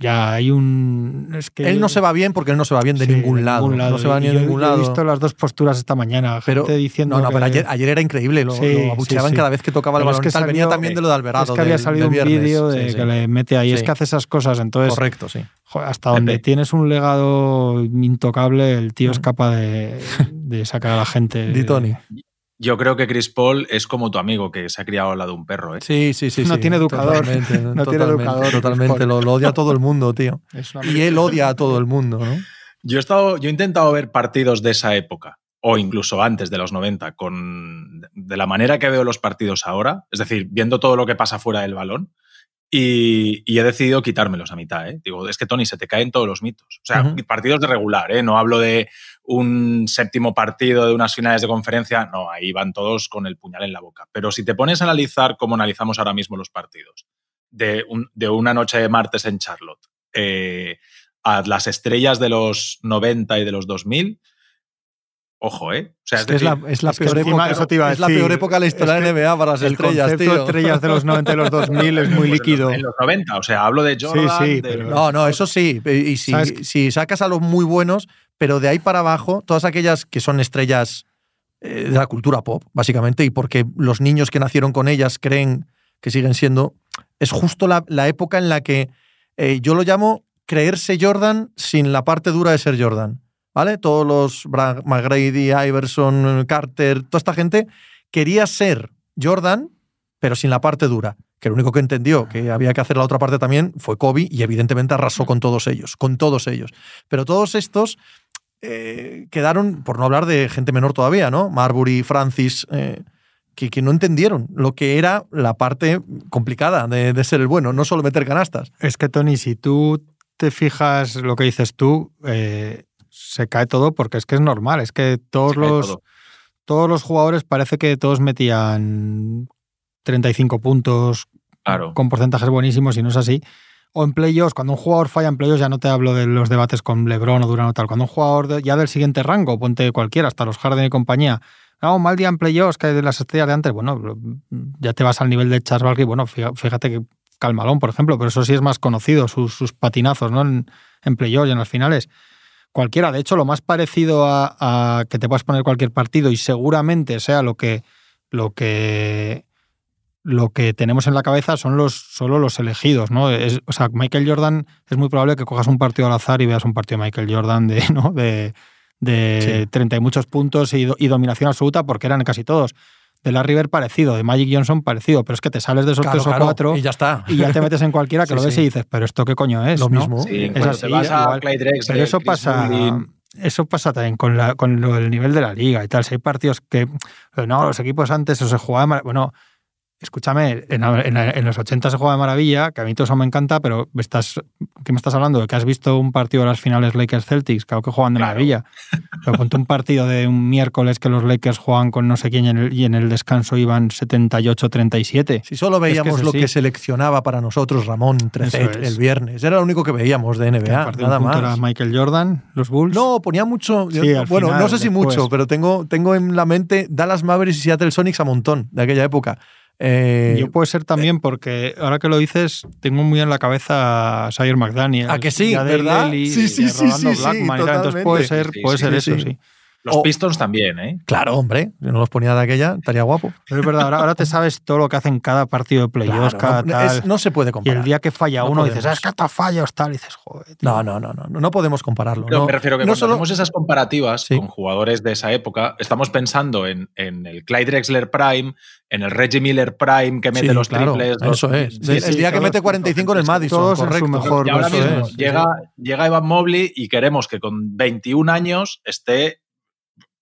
Ya hay un... Es que Él no se va bien porque él no se va bien de Sí, ningún, lado. No se va ni de ningún lado. He visto las dos posturas esta mañana, pero, gente diciendo no, no, que- pero ayer, ayer era increíble. Lo, Sí, lo abucheaban sí. cada vez que tocaba el Pero es balón. que salió- Venía también de lo de Alvarado. es que había del- salido del un vídeo de que le mete ahí. Es que hace esas cosas, entonces Correcto, sí. hasta donde Pepe. tienes un legado intocable, el tío es capaz de, de sacar a la gente. Di Tony. Yo creo que Chris Paul es como tu amigo que se ha criado al lado de un perro. ¿eh? Sí, sí, sí. No sí, tiene educador. Totalmente, No tiene educador, Totalmente. Lo, lo odia todo el mundo, tío. Y él odia a todo el mundo, ¿no? Yo he, estado, yo he intentado ver partidos de esa época, o incluso antes de los 90, con, de la manera que veo los partidos ahora, es decir, viendo todo lo que pasa fuera del balón, y, y he decidido quitármelos a mitad. ¿eh? Digo, es que Tony, se te caen todos los mitos. O sea, partidos de regular, ¿eh? no hablo de un séptimo partido de unas finales de conferencia, no, ahí van todos con el puñal en la boca. Pero si te pones a analizar como analizamos ahora mismo los partidos, de, un- de una noche de martes en Charlotte, eh, a las estrellas de los 90 y de los 2000, ojo, ¿eh? O sea, Es la, es la es peor época. eso te iba a es la peor época de la historia Es de que NBA para las el estrellas, concepto de tío. estrellas de los 90 y los 2000 es muy pues en líquido. los- En los 90, o sea, hablo de Jordan. sí, de- pero- No, no, eso sí. Y si, si sacas a los muy buenos, pero de ahí para abajo, todas aquellas que son estrellas eh, de la cultura pop, básicamente, y porque los niños que nacieron con ellas creen que siguen siendo, es justo la, época en la que eh, yo lo llamo creerse Jordan sin la parte dura de ser Jordan. ¿Vale? Todos los Bra- McGrady, Iverson, Carter, toda esta gente quería ser Jordan, pero sin la parte dura. Que el único que entendió que había que hacer la otra parte también fue Kobe y evidentemente arrasó con todos ellos, con todos ellos. Pero todos estos eh, quedaron, por no hablar de gente menor todavía, ¿no? Marbury, Francis, eh, que, que no entendieron lo que era la parte complicada de, de ser el bueno, no solo meter canastas. Es que, Tony, si tú te fijas lo que dices tú, eh, se cae todo porque es que es normal. Es que todos los, todo. todos los jugadores parece que todos metían 35 puntos Claro. con porcentajes buenísimos y no es así. O en playoffs, cuando un jugador falla en playoffs, ya no te hablo de los debates con LeBron o Durant o tal. Cuando un jugador ya del siguiente rango, ponte cualquiera, hasta los Harden y compañía, no, mal día en playoffs que de las estrellas de antes, bueno, ya te vas al nivel de Charles Barkley, bueno, fíjate que Calmalón, por ejemplo, pero eso sí es más conocido, sus, patinazos, ¿no? En, playoffs y en las finales. Cualquiera, de hecho, lo más parecido a, a que te puedas poner cualquier partido y seguramente sea lo que, lo que lo que tenemos en la cabeza son los solo los elegidos, ¿no? Es- o sea, Michael Jordan es muy probable que cojas un partido al azar y veas un partido de Michael Jordan de, ¿no? de, de Sí. 30 y muchos puntos y, do- y dominación absoluta porque eran casi todos. De la River parecido, de Magic Johnson parecido, pero es que te sales de esos Claro, tres o cuatro y ya está. y ya te metes en cualquiera que Sí, lo ves sí. y dices, pero esto qué coño es, Lo ¿no? mismo. Sí, Es cuando así, te vas a igual. Clyde Drexler, Pero eso Chris pasa, Mullin, eso pasa también con, la, con lo del nivel de la liga y tal. Si hay partidos que, no, los equipos antes o se jugaban, bueno, escúchame, en, en- en los 80 se jugaba de maravilla, que a mí todo eso me encanta, pero me estás, ¿qué me estás hablando? ¿De que has visto un partido de las finales Lakers-Celtics? Claro que juegan de Claro. maravilla. Pero ponte un partido de un miércoles que los Lakers juegan con no sé quién y en el, y en el descanso iban 78-37. Si solo veíamos es lo así. que seleccionaba para nosotros Ramón Trecet es. el viernes, era lo único que veíamos de Que NBA, nada más. era Michael Jordan, los Bulls. No, ponía mucho. yo- Sí, al bueno, final, no sé si después. mucho, pero tengo, tengo en la mente Dallas Mavericks y Seattle Sonics a montón de aquella época. Eh, Yo puede ser también porque ahora que lo dices, tengo muy en la cabeza a Sire McDaniel. ¿A que sí? ¿Verdad? Sí, sí, sí, sí, sí, Blackman y tal. Entonces puede totalmente. ser, Sí, puede sí, ser sí, eso, sí. Los O- Pistons también, ¿eh? Claro, hombre, si no los ponía de aquella, estaría guapo. Pero es verdad, ahora, ahora te sabes todo lo que hacen cada partido de playoffs, Claro, cada no, tal. es- no se puede y comparar. el día que falla No uno podemos. dices, "Ah, es que hasta fallos tal, y dices, joder. tío". No, no, no, no, no podemos compararlo. Pero no. me refiero que no cuando solo- hacemos esas comparativas Sí. con jugadores de esa época, estamos pensando en, en el Clyde Drexler Prime, en el Reggie Miller Prime que mete Sí, los claro, triples. los- Eso es. Sí, el, día que mete 45 en el Madison, todos en su correcto. mejor Y ahora mismo es, sí, llega, llega Evan Mobley y queremos que con 21 años esté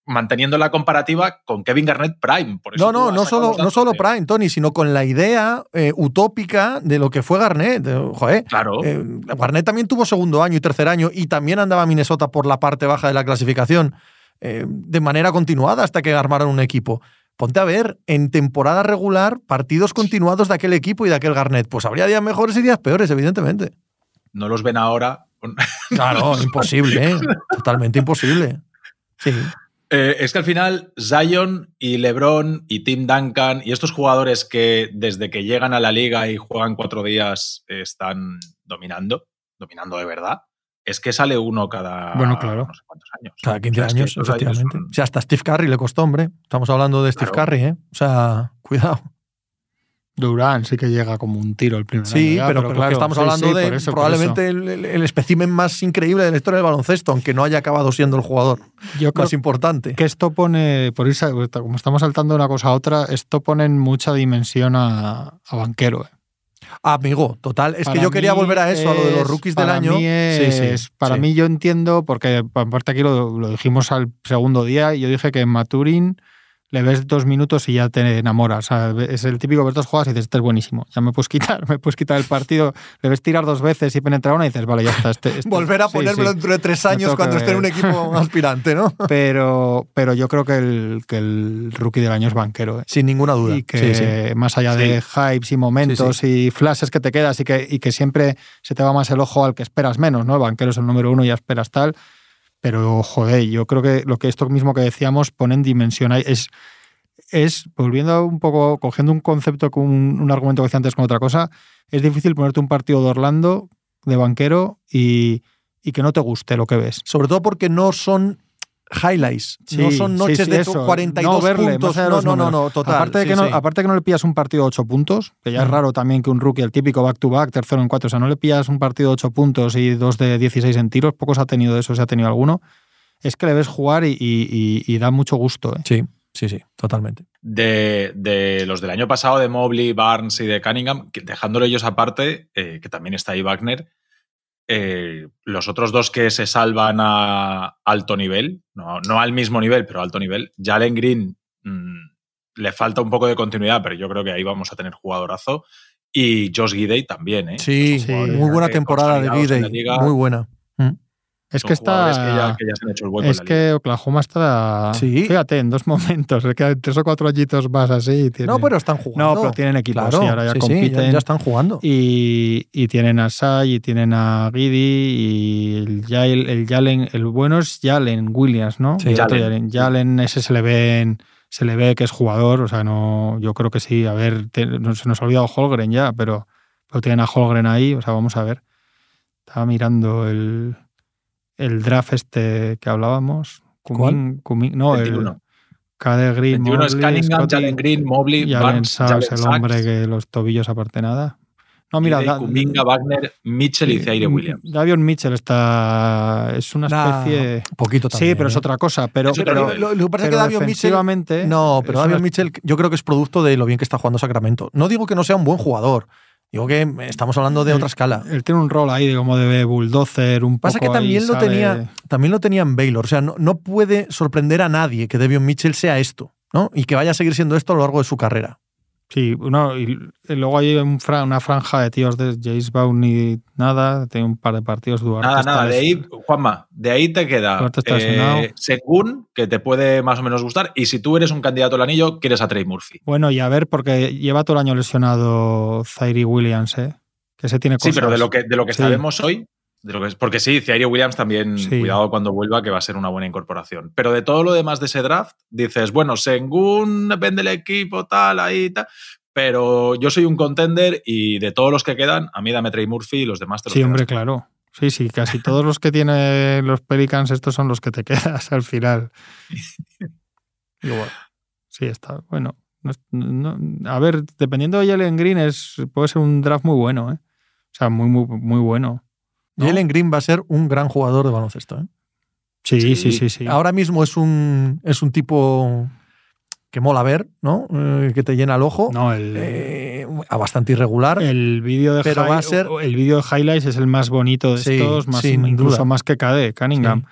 manteniendo la comparativa con Kevin Garnett Prime. Por eso No, no, no solo, no solo Prime, Tony, sino con la idea eh, utópica de lo que fue Garnett. Eh, Joder, Claro. eh, Garnett también tuvo segundo año y tercer año y también andaba Minnesota por la parte baja de la clasificación eh, de manera continuada hasta que armaron un equipo. Ponte a ver, en temporada regular, partidos continuados de aquel equipo y de aquel Garnett. Pues habría días mejores y días peores, evidentemente. no los ven ahora. Claro, imposible, totalmente imposible. Sí. Eh, es que al final Zion y LeBron y Tim Duncan y estos jugadores que desde que llegan a la liga y juegan cuatro días están dominando, dominando de verdad, es que sale uno cada Bueno, claro. no sé cuántos años. Cada 15 O sea, es que años, efectivamente. son- O sea, hasta Steve Curry le costó, hombre. Estamos hablando de Steve Claro. Curry, ¿eh? O sea, cuidado. Durán sí que llega como un tiro el primer Sí, año ya, pero, pero que claro, estamos sí, hablando sí, de eso, probablemente el, el- espécimen más increíble de la historia del baloncesto, aunque no haya acabado siendo el jugador Yo creo más importante. que esto pone, por irse, como estamos saltando de una cosa a otra, esto pone en mucha dimensión a, a banquero. eh. Amigo, total. Es que yo quería volver a eso, a lo de los es- rookies del año. es- para mí yo entiendo, porque aparte aquí lo, lo dijimos al segundo día, y yo dije que en Maturin le ves dos minutos y ya te enamoras. O sea, es el típico ver dos jugadas y dices, este es buenísimo. Ya me puedes quitar, me puedes quitar el partido. Le ves tirar dos veces y penetrar una y dices, vale, ya está. Este, este- Volver a sí, ponérmelo sí. dentro de tres años cuando esté en un equipo aspirante, ¿no? Pero, pero yo creo que el, que el rookie del año es banquero. eh. Sin ninguna duda. Y que sí. más allá de hypes y momentos y flashes que te quedas y que, y que siempre se te va más el ojo al que esperas menos, ¿no? El banquero es el número uno y ya esperas tal. Pero, joder, yo creo que lo que esto mismo que decíamos pone en dimensión. Es, es, volviendo un poco, cogiendo un concepto con un, un argumento que decía antes con otra cosa, es difícil ponerte un partido de Orlando de banquero y, y que no te guste lo que ves. Sobre todo porque no son highlights, no Sí, son sí, noches sí, de eso. 42 No verle, puntos. No, no, no, no, total. Aparte de, sí, que no, sí. aparte de que no le pillas un partido de 8 puntos, que ya es Mm. raro también que un rookie, el típico back-to-back, tercero en cuatro, o sea, no le pillas un partido de 8 puntos y dos de 16 en tiros, pocos ha tenido de eso, si ha tenido alguno, es que le ves jugar y, y- y- y da mucho gusto. ¿eh? Sí, sí, sí, totalmente. de, de los del año pasado, de Mobley, Barnes y de Cunningham, que dejándolo ellos aparte, eh, que también está ahí Wagner, eh, los otros dos que se salvan a alto nivel, no, no al mismo nivel, pero a alto nivel, Jalen Green mm, le falta un poco de continuidad, pero yo creo que ahí vamos a tener jugadorazo. Y Josh Gidey también, ¿eh? Sí, Sí, muy buena temporada de Gidey, muy buena. Mm. Es que está... Que ya, que ya se han hecho el hueco es en la liga. que Oklahoma está... Sí. Fíjate, en dos momentos, es que hay tres o cuatro añitos más así. y tiene- No, pero están jugando. No, pero tienen equipos, Claro, sí, ahora ya sí, sí, compiten. ya, ya están jugando. Y, y tienen a Sai, y tienen a Giddy, y el, Yale- el Jalen, el bueno es Jalen Williams, ¿no? Sí, Y Jalen. Jalen. Jalen, ese se le ve en- se le ve que es jugador, o sea, no, yo creo que sí, a ver, te- no, se nos ha olvidado Holgren ya, pero, pero tienen a Holgren ahí, o sea, vamos a ver. Estaba mirando el, el draft este que hablábamos. Cumin- Cumin- no, 21. el KD Green, 21 es Mobley, Cunningham, Scotty, Jalen Green, Mobley, y Allen Sachs, Jalen el Sachs, hombre que los tobillos aparte nada. No, mira, Gidey, da- Kuminga, Wagner, Mitchell y Zaire Williams. Davion Mitchell está. Es una Nah, especie. Un poquito también. sí, pero es ¿eh? otra cosa. Pero, Es pero- nivel. Lo, lo que pasa es que Davion Mitchell. No, pero es Davion una- Mitchell, yo creo que es producto de lo bien que está jugando Sacramento. No digo que no sea un buen jugador. Digo que estamos hablando de otra escala. Él tiene un rol ahí de como de bulldozer, un Pasa poco que también ahí lo tenía, también lo tenía en Baylor. O sea, no, no puede sorprender a nadie que Davion Mitchell sea esto, ¿no? Y que vaya a seguir siendo esto a lo largo de su carrera. Sí, no, y, y luego hay un fra- una franja de tíos de Jace Bowen y nada. Tiene un par de partidos. Duarte Nada, nada, de ahí, Juanma, de ahí te queda eh, Sengun, que te puede más o menos gustar, y si tú eres un candidato al anillo, quieres a Trey Murphy. Bueno, y a ver, porque lleva todo el año lesionado Zaire Williams, ¿eh? Que se tiene Sí, cosas. pero de lo que, de lo que Sí. sabemos hoy, de lo que, porque sí, Zaire Williams también, Sí. cuidado cuando vuelva, que va a ser una buena incorporación. Pero de todo lo demás de ese draft, dices, bueno, Sengun depende del equipo, tal, ahí, tal. Pero yo soy un contender y de todos los que quedan, a mí dame Trey Murphy y los demás te los Sí, hombre, claro. Sí, sí, casi todos los que tienen los Pelicans, estos son los que te quedas al final. Igual. Sí, está bueno. a ver, dependiendo de Jalen Green, es, puede ser un draft muy bueno, ¿eh? O sea, muy, muy, muy bueno. Jalen Green va a ser un gran jugador de baloncesto, ¿eh? Sí, sí, sí, sí, Ahora mismo es un, es un tipo que mola ver, ¿no? Eh, que te llena el ojo. No, el, eh, bastante irregular. El vídeo de pero va a ser el vídeo de highlights es el más bonito de estos, más, incluso más que KD, Cunningham.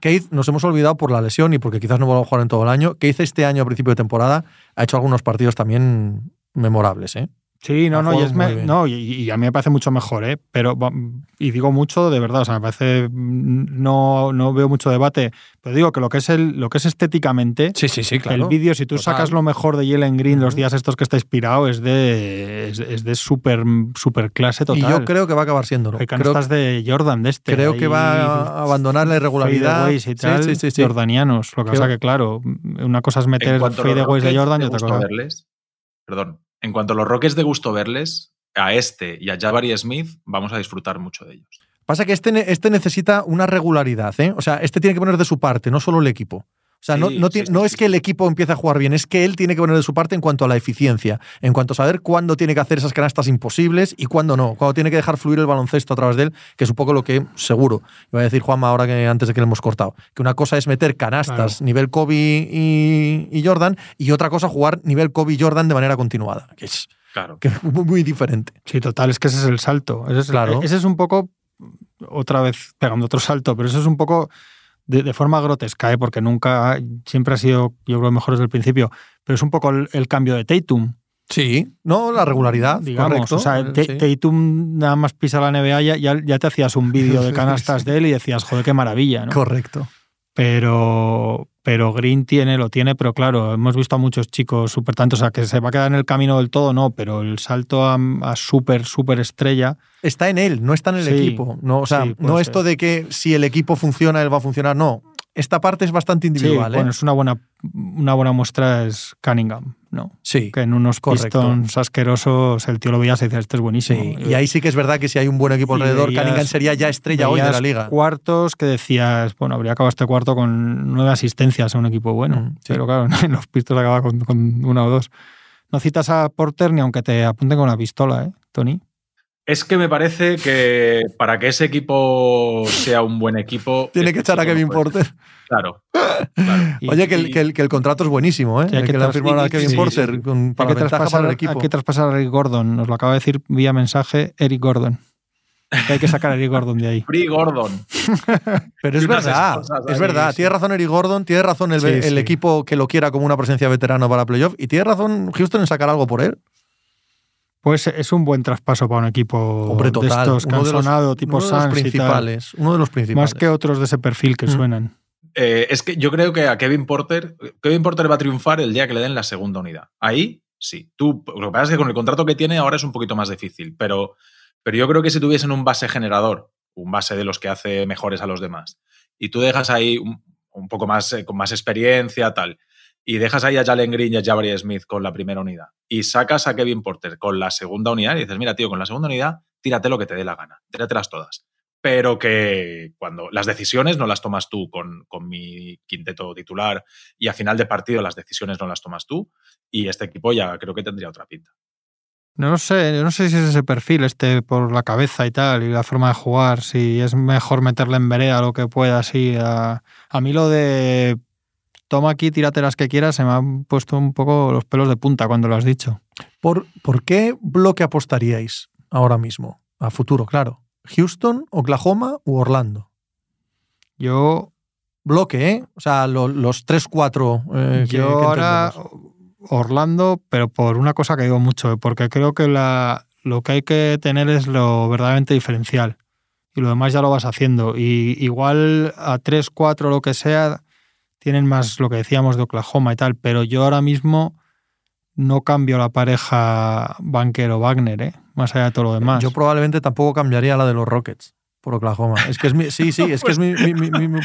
Keith, nos hemos olvidado por la lesión y porque quizás no vuelva a jugar en todo el año. Keith este año a principio de temporada ha hecho algunos partidos también memorables, ¿eh? Sí, no, no, y, es no y, a mí me parece mucho mejor, ¿eh? Pero, y digo mucho de verdad, o sea, me parece, no, no veo mucho debate, pero digo que lo que es el, lo que es estéticamente, sí, sí, sí, claro. el vídeo, si tú sacas lo mejor de Jalen Green los días estos que está inspirado, es de, es, de súper super clase total. Y yo creo que va a acabar siendo. Hay canastas de Jordan de este. Creo que va a abandonar la irregularidad. Y tal, sí, sí, sí, Jordanianos. Lo que pasa que, claro, una cosa es meter fadeaways de Jordan y otra cosa. Verles, perdón, en cuanto a los Rockets de gusto verles, a este y a Jabari Smith vamos a disfrutar mucho de ellos. Pasa que este, este necesita una regularidad, ¿eh? O sea, este tiene que poner de su parte, no solo el equipo. O sea, no, no, es que el equipo empiece a jugar bien, es que él tiene que poner de su parte en cuanto a la eficiencia, en cuanto a saber cuándo tiene que hacer esas canastas imposibles y cuándo no, cuándo tiene que dejar fluir el baloncesto a través de él, que es un poco lo que seguro, iba a decir Juanma ahora que antes de que le hemos cortado, que una cosa es meter canastas nivel Kobe y, Jordan y otra cosa jugar nivel Kobe y Jordan de manera continuada, que es, claro. que muy, diferente. Sí, total, es que ese es el salto. Ese es, claro. ese es un poco, otra vez pegando otro salto, pero eso es un poco de, forma grotesca, ¿eh? porque nunca, siempre ha sido, yo creo, mejor desde el principio, pero es un poco el, cambio de Tatum. Sí, no, la regularidad, digamos. O sea, Tatum nada más pisa la NBA, ya, ya, te hacías un vídeo de canastas de él y decías, joder, qué maravilla, ¿no? Correcto. Pero, pero Green tiene, lo tiene, pero claro, hemos visto a muchos chicos súper tantos, o sea, que se va a quedar en el camino del todo, no, pero el salto a, súper, súper estrella. Está en él, no está en el equipo. No, o sea, no esto de que si el equipo funciona, él va a funcionar, no esta parte es bastante individual. bueno, ¿eh? es una buena, una buena muestra es Cunningham, ¿no? Sí. Que en unos Pistons asquerosos el tío lo veía y decía, este es buenísimo. y ahí sí que es verdad que si hay un buen equipo alrededor, Cunningham sería ya estrella hoy de la liga. cuartos que decías, bueno, habría acabado este cuarto con nueve asistencias a un equipo bueno. Mm, pero claro, en los Pistons acaba con, con una o dos. No citas a Porter ni aunque te apunten con una pistola, ¿eh, Tony? Es que me parece que para que ese equipo sea un buen equipo. Tiene que echar a Kevin Porter. Claro. Oye, que el, que, el, contrato es buenísimo, ¿eh? hay que, le han firmado a Kevin Porter con, para hay que para el equipo. Hay que traspasar a Eric Gordon. Nos lo acaba de decir vía mensaje Eric Gordon. hay que sacar a Eric Gordon de ahí. Free Gordon. Pero es verdad, es verdad. Tiene razón Eric Gordon, tiene razón el, el equipo que lo quiera como una presencia veterana para playoff y tiene razón Houston en sacar algo por él. Pues es un buen traspaso para un equipo de estos que han sonado, tipo Suns principales, Uno de los principales. Más que otros de ese perfil que mm. suenan. Eh, es que yo creo que a Kevin Porter, Kevin Porter va a triunfar el día que le den la segunda unidad. Ahí sí. Tú, lo que pasa es que con el contrato que tiene ahora es un poquito más difícil, pero, pero yo creo que si tuviesen un base generador, un base de los que hace mejores a los demás, y tú dejas ahí un, poco más, eh, con más experiencia, tal, y dejas ahí a Jalen Green y a Jabari Smith con la primera unidad y sacas a Kevin Porter con la segunda unidad y dices, mira, tío, con la segunda unidad, tírate lo que te dé la gana, tíratelas todas. Pero que cuando las decisiones no las tomas tú con, con mi quinteto titular y a final de partido las decisiones no las tomas tú y este equipo ya creo que tendría otra pinta. No sé, no sé si es ese perfil, este por la cabeza y tal, y la forma de jugar, si es mejor meterle en vereda lo que pueda, así. A, a mí lo de toma aquí, tírate las que quieras, se me han puesto un poco los pelos de punta cuando lo has dicho. ¿Por, ¿por qué bloque apostaríais ahora mismo? A futuro, claro. ¿Houston, Oklahoma u Orlando? Yo. Bloque, ¿eh? O sea, los 3-4. Eh, yo ahora. Orlando, pero por una cosa que digo mucho, porque creo que la, lo que hay que tener es lo verdaderamente diferencial. Y lo demás ya lo vas haciendo. Y igual a 3-4 lo que sea, tienen más lo que decíamos de Oklahoma y tal, pero yo ahora mismo no cambio la pareja Banquero-Wagner, ¿eh? más allá de todo lo demás. Yo probablemente tampoco cambiaría la de los Rockets por Oklahoma. Es que es mi, sí, sí, es que es mi,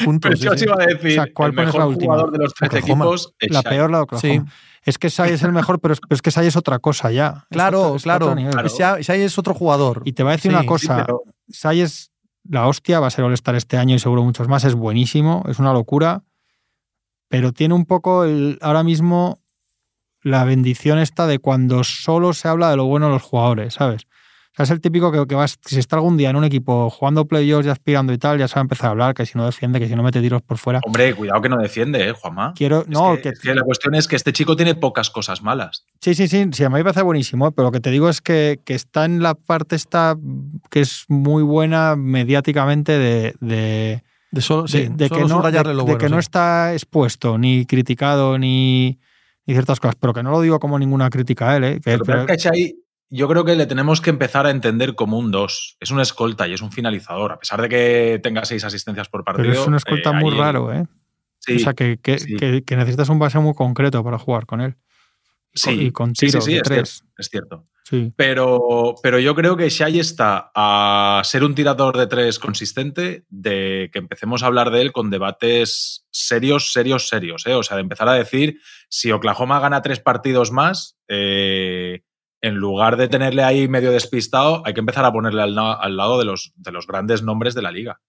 punto. Pero yo sí. iba a decir, ¿cuál el mejor la última? jugador de los tres equipos es La peor la de Oklahoma. Es que Sai es el mejor, pero es, que Sai es otra cosa ya. Claro, claro. Sai es otro jugador. Y te va a decir una cosa. Sai es la hostia, va a ser All-Star este año y seguro muchos más, es buenísimo, es una locura, pero tiene un poco el, ahora mismo la bendición esta de cuando solo se habla de lo bueno de los jugadores, ¿sabes? O sea, es el típico que, que vas, si está algún día en un equipo jugando playoffs y aspirando y tal, ya se va a empezar a hablar, que si no defiende, que si no mete tiros por fuera. Hombre, cuidado que no defiende, ¿eh, Juanma? Quiero, Es no, que, que, es que la cuestión es que este chico tiene pocas cosas malas. Sí, sí, sí, sí, a mí me parece buenísimo, pero lo que te digo es que, que está en la parte esta que es muy buena mediáticamente de, de, De solo, sí, de- de solo que, no, subrayarle de- lo de bueno, que no está expuesto, ni criticado, ni, ni ciertas cosas, pero que no lo digo como ninguna crítica a él, ¿eh? Que- pero- es que a Xai, yo creo que le tenemos que empezar a entender como un 2. Es un escolta y es un finalizador. A pesar de que tenga seis asistencias por partido. pero es un escolta eh, muy ahí- raro, ¿eh? Sí, o sea, que, que, sí. que- que necesitas un base muy concreto para jugar con él. Con- sí, sí, sí, tiros sí, de es tres. cierto, es cierto. Sí. Pero, pero yo creo que Shai está a ser un tirador de tres consistente de que empecemos a hablar de él con debates serios, serios, serios. ¿eh? O sea, de empezar a decir si Oklahoma gana tres partidos más, eh, en lugar de tenerle ahí medio despistado, hay que empezar a ponerle al, al lado de los, de los grandes nombres de la liga.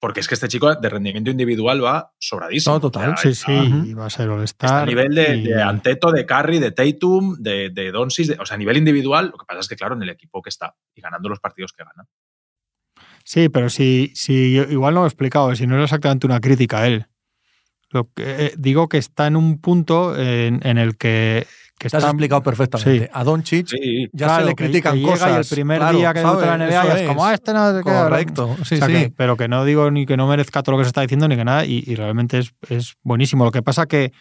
Porque es que este chico de rendimiento individual va sobradísimo. No, total, O sea, Sí, sí, Ujú. y va a ser Está All-Star. a nivel de, y- de Anteto, de Curry, de Tatum, de, de Doncic, de- o sea, a nivel individual, lo que pasa es que, claro, en el equipo que está y ganando los partidos que gana. Sí, pero si, si igual no lo he explicado, si no era exactamente una crítica a él. Lo que, eh, digo que está en un punto en, en el que, que Te has está explicado perfectamente. Sí. A Doncic Sí, ya Claro, se le que- critican que llega cosas. y el primer claro, día que debuta la. NBA ya es como, ah, este no qué, Correcto, sí, O sea, sí. que- pero que no digo ni que no merezca todo lo que se está diciendo ni que nada, y, y realmente es, es buenísimo. Lo que pasa que,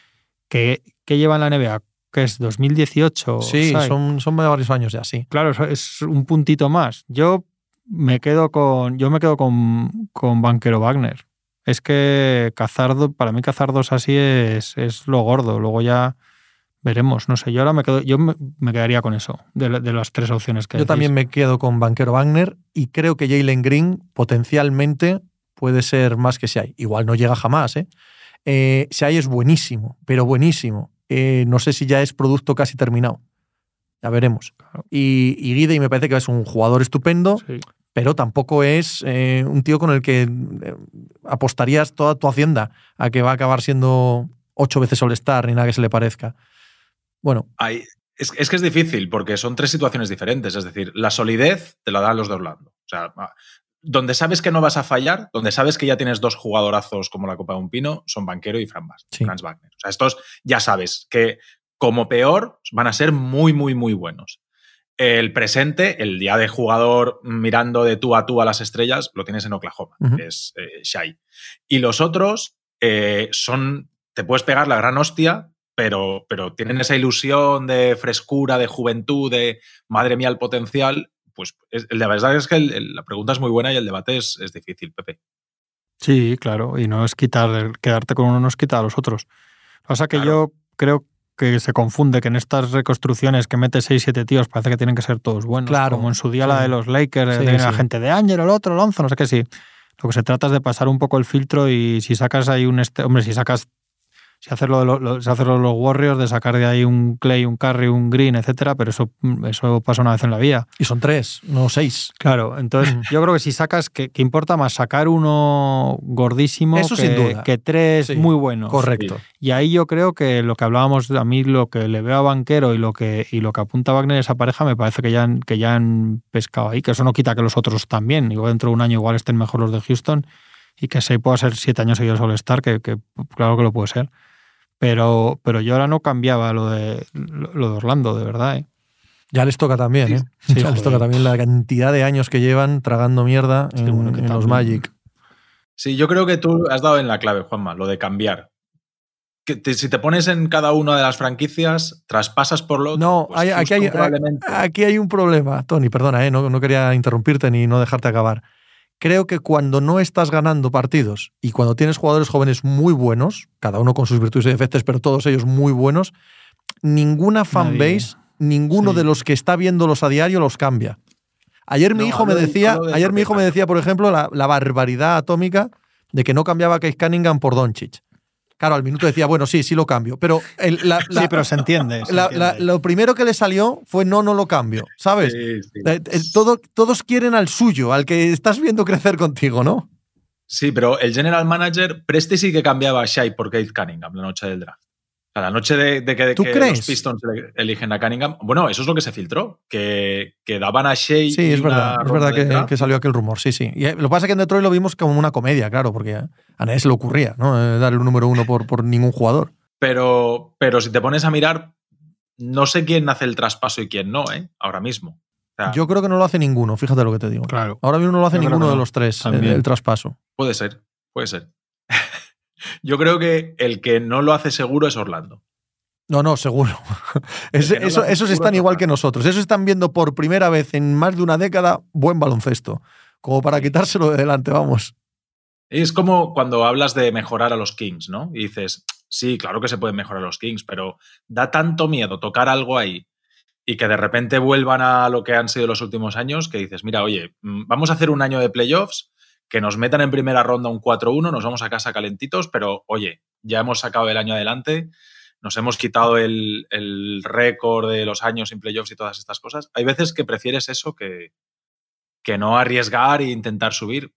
que, que lleva en la NBA, que es 2018. Sí, ¿sabes? son, son varios años ya, sí. Claro, es un puntito más. Yo me quedo con. Yo me quedo con, con Banquero Wagner. Es que cazar, do- para mí cazar dos así es, es lo gordo. Luego ya veremos. No sé, yo ahora me quedo, yo me, quedaría con eso, de, la- de las tres opciones que Yo también me quedo con Banquero Wagner y creo que Jalen Green potencialmente puede ser más que Shai. Igual no llega jamás, ¿eh? eh Shai es buenísimo, pero buenísimo. Eh, no sé si ya es producto casi terminado. Ya veremos. Claro. Y, y Guide me parece que es un jugador estupendo, Sí. pero tampoco es eh, un tío con el que apostarías toda tu hacienda a que va a acabar siendo ocho veces All-Star ni nada que se le parezca. Bueno, Hay- es, es que es difícil porque son tres situaciones diferentes. Es decir, la solidez te la dan los de Orlando. O sea, ah, donde sabes que no vas a fallar, donde sabes que ya tienes dos jugadorazos como la Copa de un Pino, son Banquero y Fran Bas- Sí. Franz Wagner. O sea, estos ya sabes que como peor van a ser muy, muy, muy buenos. El presente, el día de jugador mirando de tú a tú a las estrellas, lo tienes en Oklahoma, que es eh, Shai. Y los otros eh, son, te puedes pegar la gran hostia, pero, pero tienen esa ilusión de frescura, de juventud, de madre mía el potencial. Pues es- la verdad es que el- el- la pregunta es muy buena y el debate es, es difícil, Pepe. Sí, claro. Y no es quitar, quedarte con uno no es quitar a los otros. Lo que pasa es que Claro. yo creo que se confunde que en estas reconstrucciones que mete 6, 7 tíos parece que tienen que ser todos buenos. Claro, Como en su día la de los Lakers, Sí, tiene la gente de Ángel, el otro, Alonso, no sé qué, sí. Lo que se trata es de pasar un poco el filtro y si sacas ahí un... Este, hombre, si sacas... Si haces lo de lo- lo- si haces lo de los Warriors, de sacar de ahí un Clay, un Curry, un Green, etcétera, pero eso, eso pasa una vez en la vida. y son tres, no seis. Claro, entonces yo creo que si sacas, que, que importa más sacar uno gordísimo Eso que, sin duda. que tres Sí, muy buenos. Correcto. Y ahí yo creo que lo que hablábamos, a mí lo que le veo a Banquero y lo que, y lo que apunta Wagner esa pareja, me parece que ya, han, que ya han pescado ahí, que eso no quita que los otros también. Igual dentro de un año igual estén mejor los de Houston y que se pueda ser siete años seguidos All-Star, que, que claro que lo puede ser. Pero, pero yo ahora no cambiaba lo de, lo, de Orlando, de verdad. ¿eh? Ya les toca también, Sí, ¿eh? sí, ya les toca también la cantidad de años que llevan tragando mierda Sí, en, bueno, que en los Magic. Sí, yo creo que tú has dado en la clave, Juanma, lo de cambiar. Que te- si te pones en cada una de las franquicias, traspasas por lo otro, No, pues hay- aquí, hay, aquí hay un problema, Tony, perdona, ¿eh? no, no quería interrumpirte ni no dejarte acabar. Creo que cuando no estás ganando partidos y cuando tienes jugadores jóvenes muy buenos, cada uno con sus virtudes y defectos, pero todos ellos muy buenos, ninguna fanbase, ninguno Sí. de los que está viéndolos a diario los cambia. Ayer mi No, hijo me decía, de ayer mi hijo me decía, por ejemplo, la, la barbaridad atómica de que no cambiaba a Case Cunningham por Doncic. Claro, al minuto decía, bueno, sí, sí lo cambio. Pero, el- la- la- sí, pero se entiende. se la- entiende. la- lo primero que le salió fue no, no lo cambio, ¿sabes? Sí, sí. Eh, eh, todo- todos quieren al suyo, al que estás viendo crecer contigo, ¿no? Sí, pero el general manager, Presti sí que cambiaba a Shai por Kate Cunningham la noche del draft. Sea, la noche de, de que, ¿Tú que crees? los Pistons eligen a Cunningham. Bueno, eso es lo que se filtró, que, que daban a Shea. Sí, es verdad, es verdad que, que salió aquel rumor, sí, sí. Y eh, lo que pasa es que en Detroit lo vimos como una comedia, claro, porque a a nadie se le ocurría, ¿no? Eh, Dar el número uno por, por ningún jugador. Pero, pero si te pones a mirar, no sé quién hace el traspaso y quién no, ¿eh? Ahora mismo. O sea, Yo creo que no lo hace ninguno, fíjate lo que te digo. Claro. Ahora mismo no lo hace Yo ninguno de los tres, el traspaso. puede ser, puede ser. Yo creo que el que no lo hace seguro es Orlando. No, no, seguro. Es- que no lo eso, esos están es igual que nosotros. Esos están viendo por primera vez en más de una década buen baloncesto. Como para quitárselo de delante, vamos. Es como cuando hablas de mejorar a los Kings, ¿no? Y dices, sí, claro que se pueden mejorar los Kings, pero da tanto miedo tocar algo ahí y que de repente vuelvan a lo que han sido los últimos años que dices, mira, oye, mm, vamos a hacer un año de playoffs, que nos metan en primera ronda un 4-1, nos vamos a casa calentitos, pero oye, ya hemos sacado el año adelante, nos hemos quitado el, el récord de los años sin playoffs y todas estas cosas. Hay veces que prefieres eso que, que no arriesgar e intentar subir.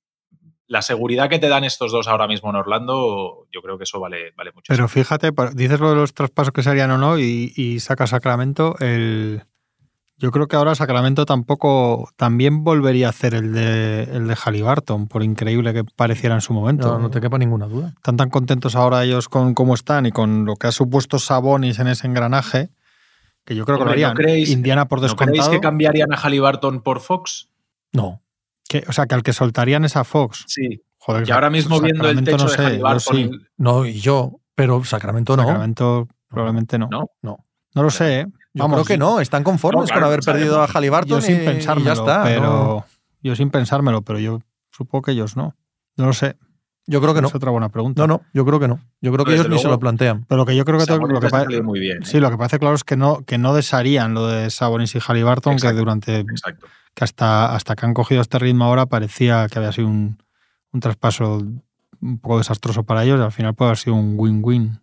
La seguridad que te dan estos dos ahora mismo en Orlando, yo creo que eso vale, vale mucho. Pero fíjate, dices lo de los traspasos que se harían o no y, y saca Sacramento. El, yo creo que ahora Sacramento tampoco también volvería a hacer el de, el de Halliburton, por increíble que pareciera en su momento. No, no te quepa ninguna duda. Están tan contentos ahora ellos con cómo están y con lo que ha supuesto Sabonis en ese engranaje, que yo creo que lo Hombre, ¿no harían. creéis- Indiana por ¿No creéis descontado. que cambiarían a Halliburton por Fox? No. que- o sea, que al que soltarían es a Fox. Sí. Joder, Y ahora mismo viendo el techo no de yo Halliburton, sí. No, y yo, pero Sacramento no. Sacramento probablemente no. ¿no? No. No lo sé, ¿eh? Yo Vamos, creo que no, están conformes No, claro, con haber perdido a Halliburton Yo sin y- y pensármelo, ya está. pero ¿no? yo sin pensármelo, pero yo supongo que ellos no. No lo sé. Yo creo que no. Es otra buena pregunta. No, no, yo creo que no. Yo creo que ellos ni se lo plantean. Pero lo que yo creo que, tengo- Sabonis lo que les ha pa- salido muy bien. ¿eh? sí, lo que parece claro es que no que no desharían lo de Sabonis y Halliburton, Exacto. que durante Exacto. que hasta hasta que han cogido este ritmo ahora parecía que había sido un, un traspaso un poco desastroso para ellos y al final puede haber sido un win-win.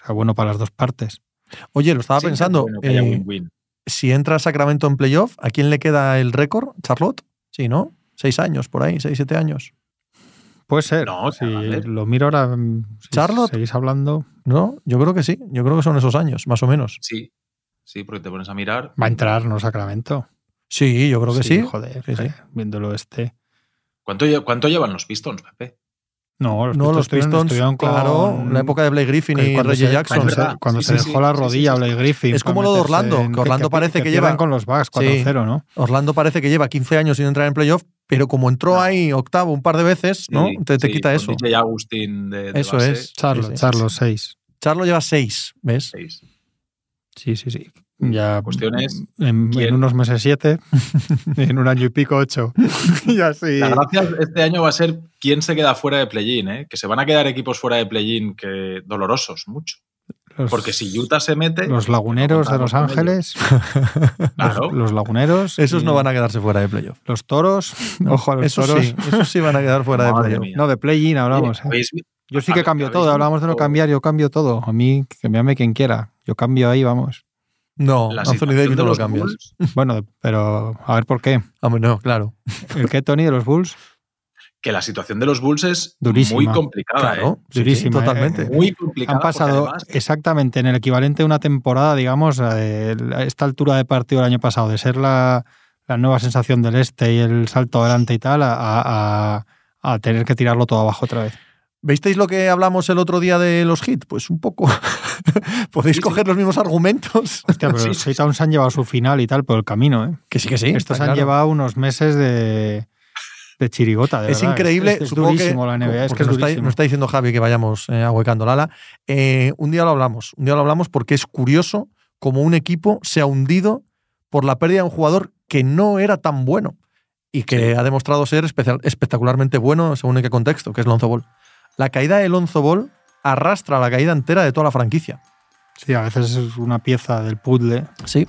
O sea, bueno para las dos partes. Oye, lo estaba Sí, pensando. bueno, eh, si entra Sacramento en playoff, ¿a quién le queda el récord? ¿Charlotte? Sí, ¿no? Seis años por ahí, seis, siete años. Puede ser. No, si lo miro ahora, mm, si Charlotte. seguís hablando, ¿No? Yo creo que sí. Yo creo que son esos años, más o menos. Sí. Sí, porque te pones a mirar. va a entrar, ¿no? Sacramento. Sí, yo creo que sí. Joder, Sí, sí. eh, viéndolo este. ¿Cuánto, cuánto llevan los Pistons, Pepe? No, los no, los estuvieron- Pistons, estuvieron con- claro, la época de Blake Griffin que y Reggie se- Jackson. Cuando se, cuando Sí, se sí, dejó sí. la rodilla sí. Blake Griffin. Es como lo de Orlando, en- que Orlando parece que pierden lleva- con los Bucks 4-0, ¿no? Orlando parece que lleva 15 años sin entrar en playoff, pero como entró No. ahí octavo un par de veces, ¿no? Sí, te, te sí, quita eso. DJ Agustín de, de Eso base, es. Sí. Charlos 6. Charlo lleva 6, ¿ves? seis. Sí, sí, sí. Ya La cuestión es, en, en unos meses 7, en un año y pico 8. y así. La gracia este año va a ser quién se queda fuera de play-in, ¿eh? que se van a quedar equipos fuera de play-in que dolorosos, mucho. Los, Porque si Utah se mete. los laguneros de Los. Ángeles, Claro. los, los laguneros. Esos y no van a quedarse fuera de playoff. Los toros. Ojo a los Esos toros. sí, esos sí van a quedar fuera de playoff. mía. No, de play-in hablamos. ¿eh? ¿Habéis- Yo sí que cambio ¿habéis todo. Hablamos de no cambiar, yo cambio todo. A mí, que me ame quien quiera. Yo cambio ahí, vamos. No, la Anthony situación Davis de no lo los cambias. Bulls? Bueno, pero a ver por qué. Hombre, no, claro. ¿El qué, Tony, de los Bulls? Que la situación de los Bulls es Durísima. muy complicada. Claro, ¿eh? sí, sí, Durísima, totalmente. eh, Muy complicada. Han pasado además- exactamente en el equivalente de una temporada, digamos, a esta altura de partido del año pasado, de ser la, la nueva sensación del este y el salto adelante y tal, a, a- a tener que tirarlo todo abajo otra vez. ¿Visteis lo que hablamos el otro día de los hits? Pues un poco. Podéis Sí, sí. coger los mismos argumentos. Hostia, pero Sí, los se han llevado su final y tal por el camino, ¿eh? Que sí, que sí. Estos han claro. llevado unos meses de, de chirigota, de Es verdad. increíble. Es, es supongo que- la NBA, es porque que es nos, está, durísimo. nos está diciendo Javi que vayamos eh, ahuecando la ala. Eh, un día lo hablamos. Un día lo hablamos porque es curioso cómo un equipo se ha hundido por la pérdida de un jugador que no era tan bueno y que Sí. ha demostrado ser especial- espectacularmente bueno según en qué contexto, que es Lonzo Ball. La caída de Lonzo Ball arrastra la caída entera de toda la franquicia. Sí, a veces es una pieza del puzzle. Sí.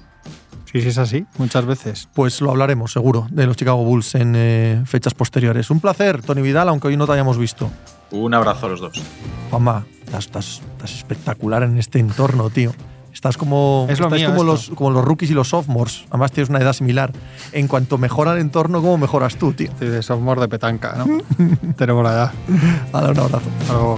Sí, sí, es así, muchas veces. Pues lo hablaremos, seguro, de los Chicago Bulls en eh, fechas posteriores. Un placer, Tony Vidal, aunque hoy no te hayamos visto. Un abrazo a los dos. Juanma, estás, estás, estás espectacular en este entorno, tío. Estás como, Es lo estás mío como, los, como los rookies y los sophomores. Además, tienes una edad similar. En cuanto mejora el entorno, ¿cómo mejoras tú, tío? Estoy de sophomore de petanca, ¿no? Tenemos la edad. Dale un abrazo. Hasta luego.